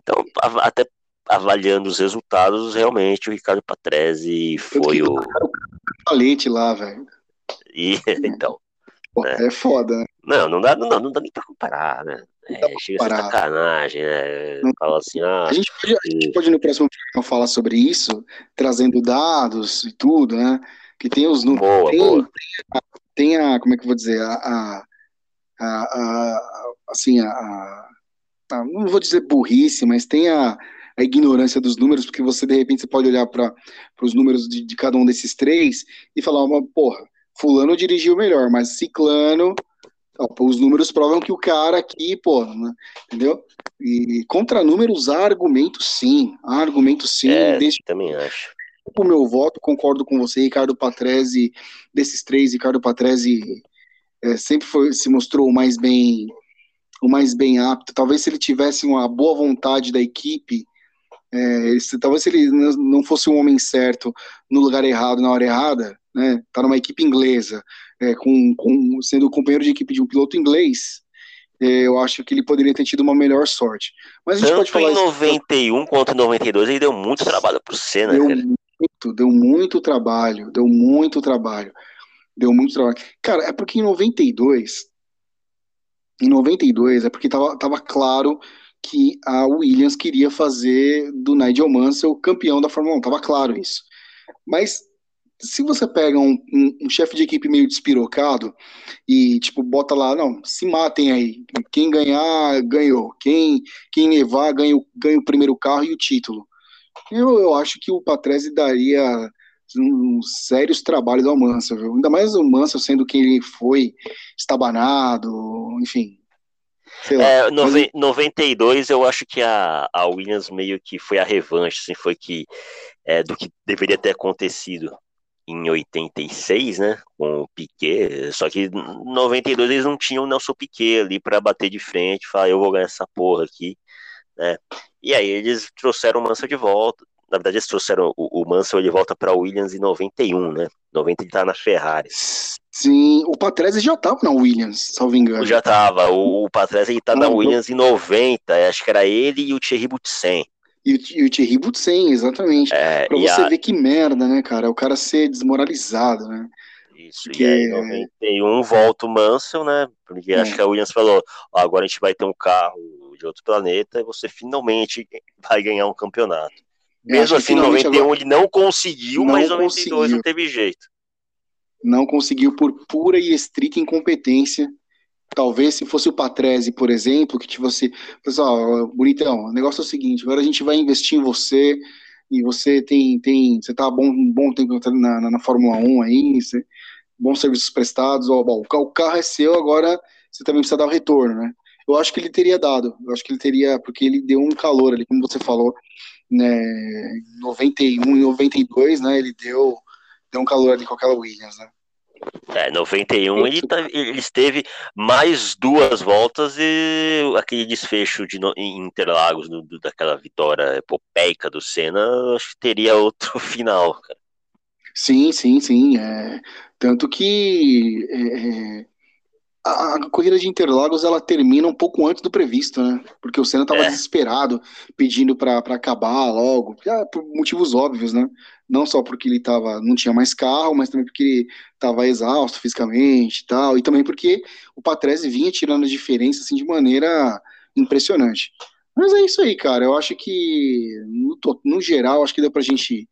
então, até avaliando os resultados, realmente o Ricardo Patrese foi o. Palete lá, velho. E, então. Pô, né? É foda, né? Não, não dá, não, não dá nem pra comparar, né? É, chega a ser sacanagem, né? Fala assim, ah, a, gente pode, a gente pode no próximo programa falar sobre isso, trazendo dados e tudo, né? Que tem os números. Boa, tem, boa. Tem, a, tem a, como é que eu vou dizer, a, a, a, a assim, a, a, não vou dizer burrice, mas tem a, a ignorância dos números, porque você, de repente, você pode olhar para os números de, de, cada um desses três e falar, uma, porra, fulano dirigiu melhor, mas ciclano, ó, os números provam que o cara aqui, porra, né, entendeu? E contra números há argumentos sim, há argumentos sim. É, desde... também acho. O meu voto, concordo com você, Ricardo Patrese, desses três, Ricardo Patrese é, sempre foi, se mostrou o mais bem o mais bem apto. Talvez se ele tivesse uma boa vontade da equipe, é, ele, talvez se ele não fosse um homem certo no lugar errado, na hora errada, né? Tá numa equipe inglesa, é, com, com, sendo companheiro de equipe de um piloto inglês, é, eu acho que ele poderia ter tido uma melhor sorte. Mas a gente pode falar em 91 isso... quanto em 92 ele deu muito trabalho pro Senna, deu cara. Muito, deu muito trabalho, deu muito trabalho. Deu muito trabalho. Cara, é porque em 92, em 92 é porque tava, tava claro que a Williams queria fazer do Nigel Mansell campeão da Fórmula 1, tava claro isso. Mas se você pega um, um, um chefe de equipe meio despirocado e, tipo, bota lá, não, se matem aí, quem ganhar, ganhou, quem, quem levar, ganha, ganha o primeiro carro e o título. Eu, eu acho que o Patrese daria uns sérios trabalhos ao Mansell, viu? ainda mais o Mansell sendo quem ele foi, estabanado, enfim, é, nove, 92 eu acho que a, a Williams meio que foi a revanche, assim, foi que é, do que deveria ter acontecido em 86, né, com o Piquet, só que em 92 eles não tinham o Nelson Piquet ali para bater de frente, falar eu vou ganhar essa porra aqui, né, e aí eles trouxeram o Mansell de volta, na verdade eles trouxeram o, o Mansell de volta para Williams em 91, né, 90 ele tá na Ferrari. Sim, o Patrese já tava na Williams, salvo engano. Já tava, o, o Patrese ele tá ah, na Williams em 90, acho que era ele e o Thierry Boutsen. E o, e o Thierry Boutsen, exatamente. É, pra você a... ver que merda, né, cara, o cara ser desmoralizado, né. Isso, Porque... e aí em 91 volta o Mansell, né, porque é. acho que a Williams falou, ó, agora a gente vai ter um carro de outro planeta e você finalmente vai ganhar um campeonato. Mesmo assim, em 91 agora... ele não conseguiu, não mas em 92 conseguiu. não teve jeito não conseguiu por pura e estrita incompetência. Talvez se fosse o Patrese, por exemplo, que você, pessoal, bonitão, o negócio é o seguinte, agora a gente vai investir em você e você tem, tem você tá bom, um bom tempo na, na, na Fórmula 1 aí, você, bons serviços prestados, ó, bom, o carro é seu, agora você também precisa dar o retorno, né? Eu acho que ele teria dado, eu acho que ele teria, porque ele deu um calor ali, como você falou, né, em 91 e 92, né, ele deu, deu um calor ali com aquela Williams, né? É, 91 ele, tá, ele esteve mais duas voltas e aquele desfecho de em Interlagos do, daquela vitória epopeica do Senna, acho que teria outro final, cara. Sim, sim, sim. É, tanto que é, é a, a, corrida de Interlagos ela termina um pouco antes do previsto, né? Porque o Senna estava é. desesperado, pedindo para acabar logo, por motivos óbvios, né? Não só porque ele tava, não tinha mais carro, mas também porque ele estava exausto fisicamente e tal, e também porque o Patrese vinha tirando a diferença assim, de maneira impressionante. Mas é isso aí, cara. Eu acho que, no, no geral, acho que deu pra gente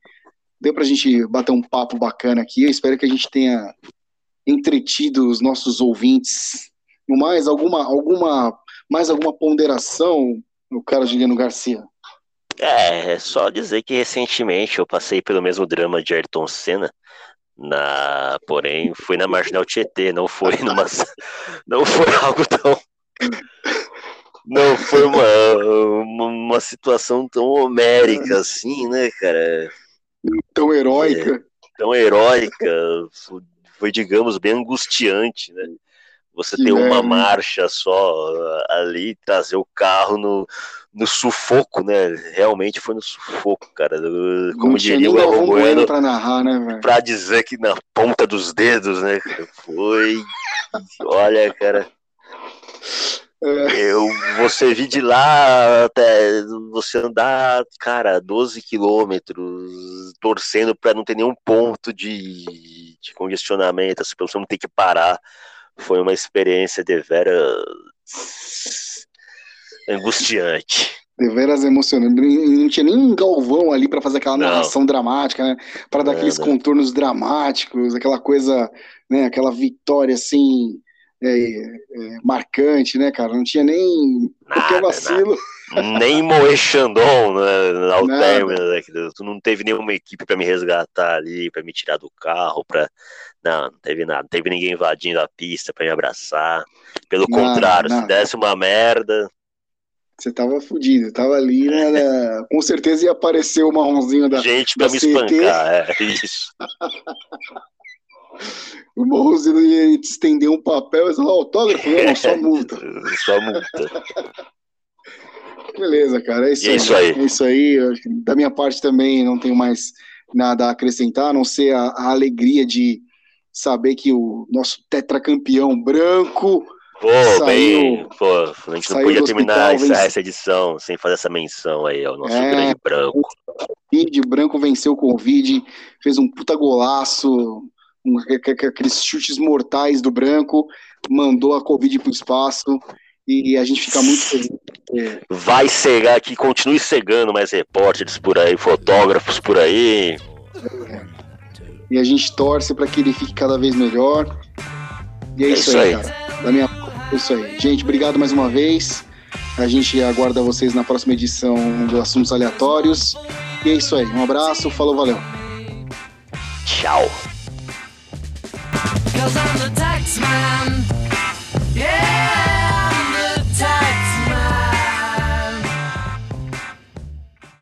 deu pra gente bater um papo bacana aqui. Eu espero que a gente tenha entretido os nossos ouvintes. No mais, alguma, alguma, mais alguma ponderação, o cara Juliano Garcia? É, é só dizer que recentemente eu passei pelo mesmo drama de Ayrton Senna, na, porém fui na Marginal Tietê, não foi numa, não foi algo tão, não foi uma, uma situação tão homérica assim, né, cara? Tão heróica. É, tão heróica, foi, digamos, bem angustiante, né? Você ter uma marcha só uh, ali, trazer o carro no, no sufoco, né? Realmente foi no sufoco, cara. Como Não diria o Elmo Bueno, pra, narrar, né, pra dizer que na ponta dos dedos, né? Foi. Olha, cara. Eu, você vir de lá até você andar, cara, 12 quilômetros, torcendo para não ter nenhum ponto de, de congestionamento, assim, pra você não ter que parar. Foi uma experiência de veras angustiante. De veras emocionante. Não tinha nem um Galvão ali para fazer aquela narração não. dramática, né? Para dar aqueles contornos dramáticos, aquela coisa, né? Aquela vitória assim é, é, marcante, né, cara? Não tinha nem nada, vacilo. Nada. Nem Moe Chandon né, ao nada. término, né, tu não teve nenhuma equipe para me resgatar ali, para me tirar do carro, para não, não teve nada, não teve ninguém invadindo a pista para me abraçar. Pelo nada, contrário, se desse uma merda, você tava fudido, tava ali, né, com certeza ia aparecer o marronzinho da gente para me CT. espancar, é isso. O Morrozinho ia te estender um papel e falar autógrafo, não, só multa. só multa. Beleza, cara, é isso, é aí. isso aí. É isso aí. Da minha parte também não tenho mais nada a acrescentar, a não ser a, a alegria saber que o nosso tetracampeão branco Pô, saiu, bem, pô, a gente não podia terminar essa, essa, edição sem fazer essa menção aí ao nosso é, grande branco. O branco venceu o Covid, fez um puta golaço, um, aqueles chutes mortais do branco, mandou a Covid para o espaço e a gente fica muito feliz. Vai cegar aqui, continue cegando mais repórteres por aí, fotógrafos por aí. É. E a gente torce para que ele fique cada vez melhor. E é, é isso, isso, aí, cara. Da minha... É isso aí. Gente, obrigado mais uma vez. A gente aguarda vocês na próxima edição do Assuntos Aleatórios. E é isso aí. Um abraço, falou, valeu. Tchau. Cause I'm the tax man. Yeah.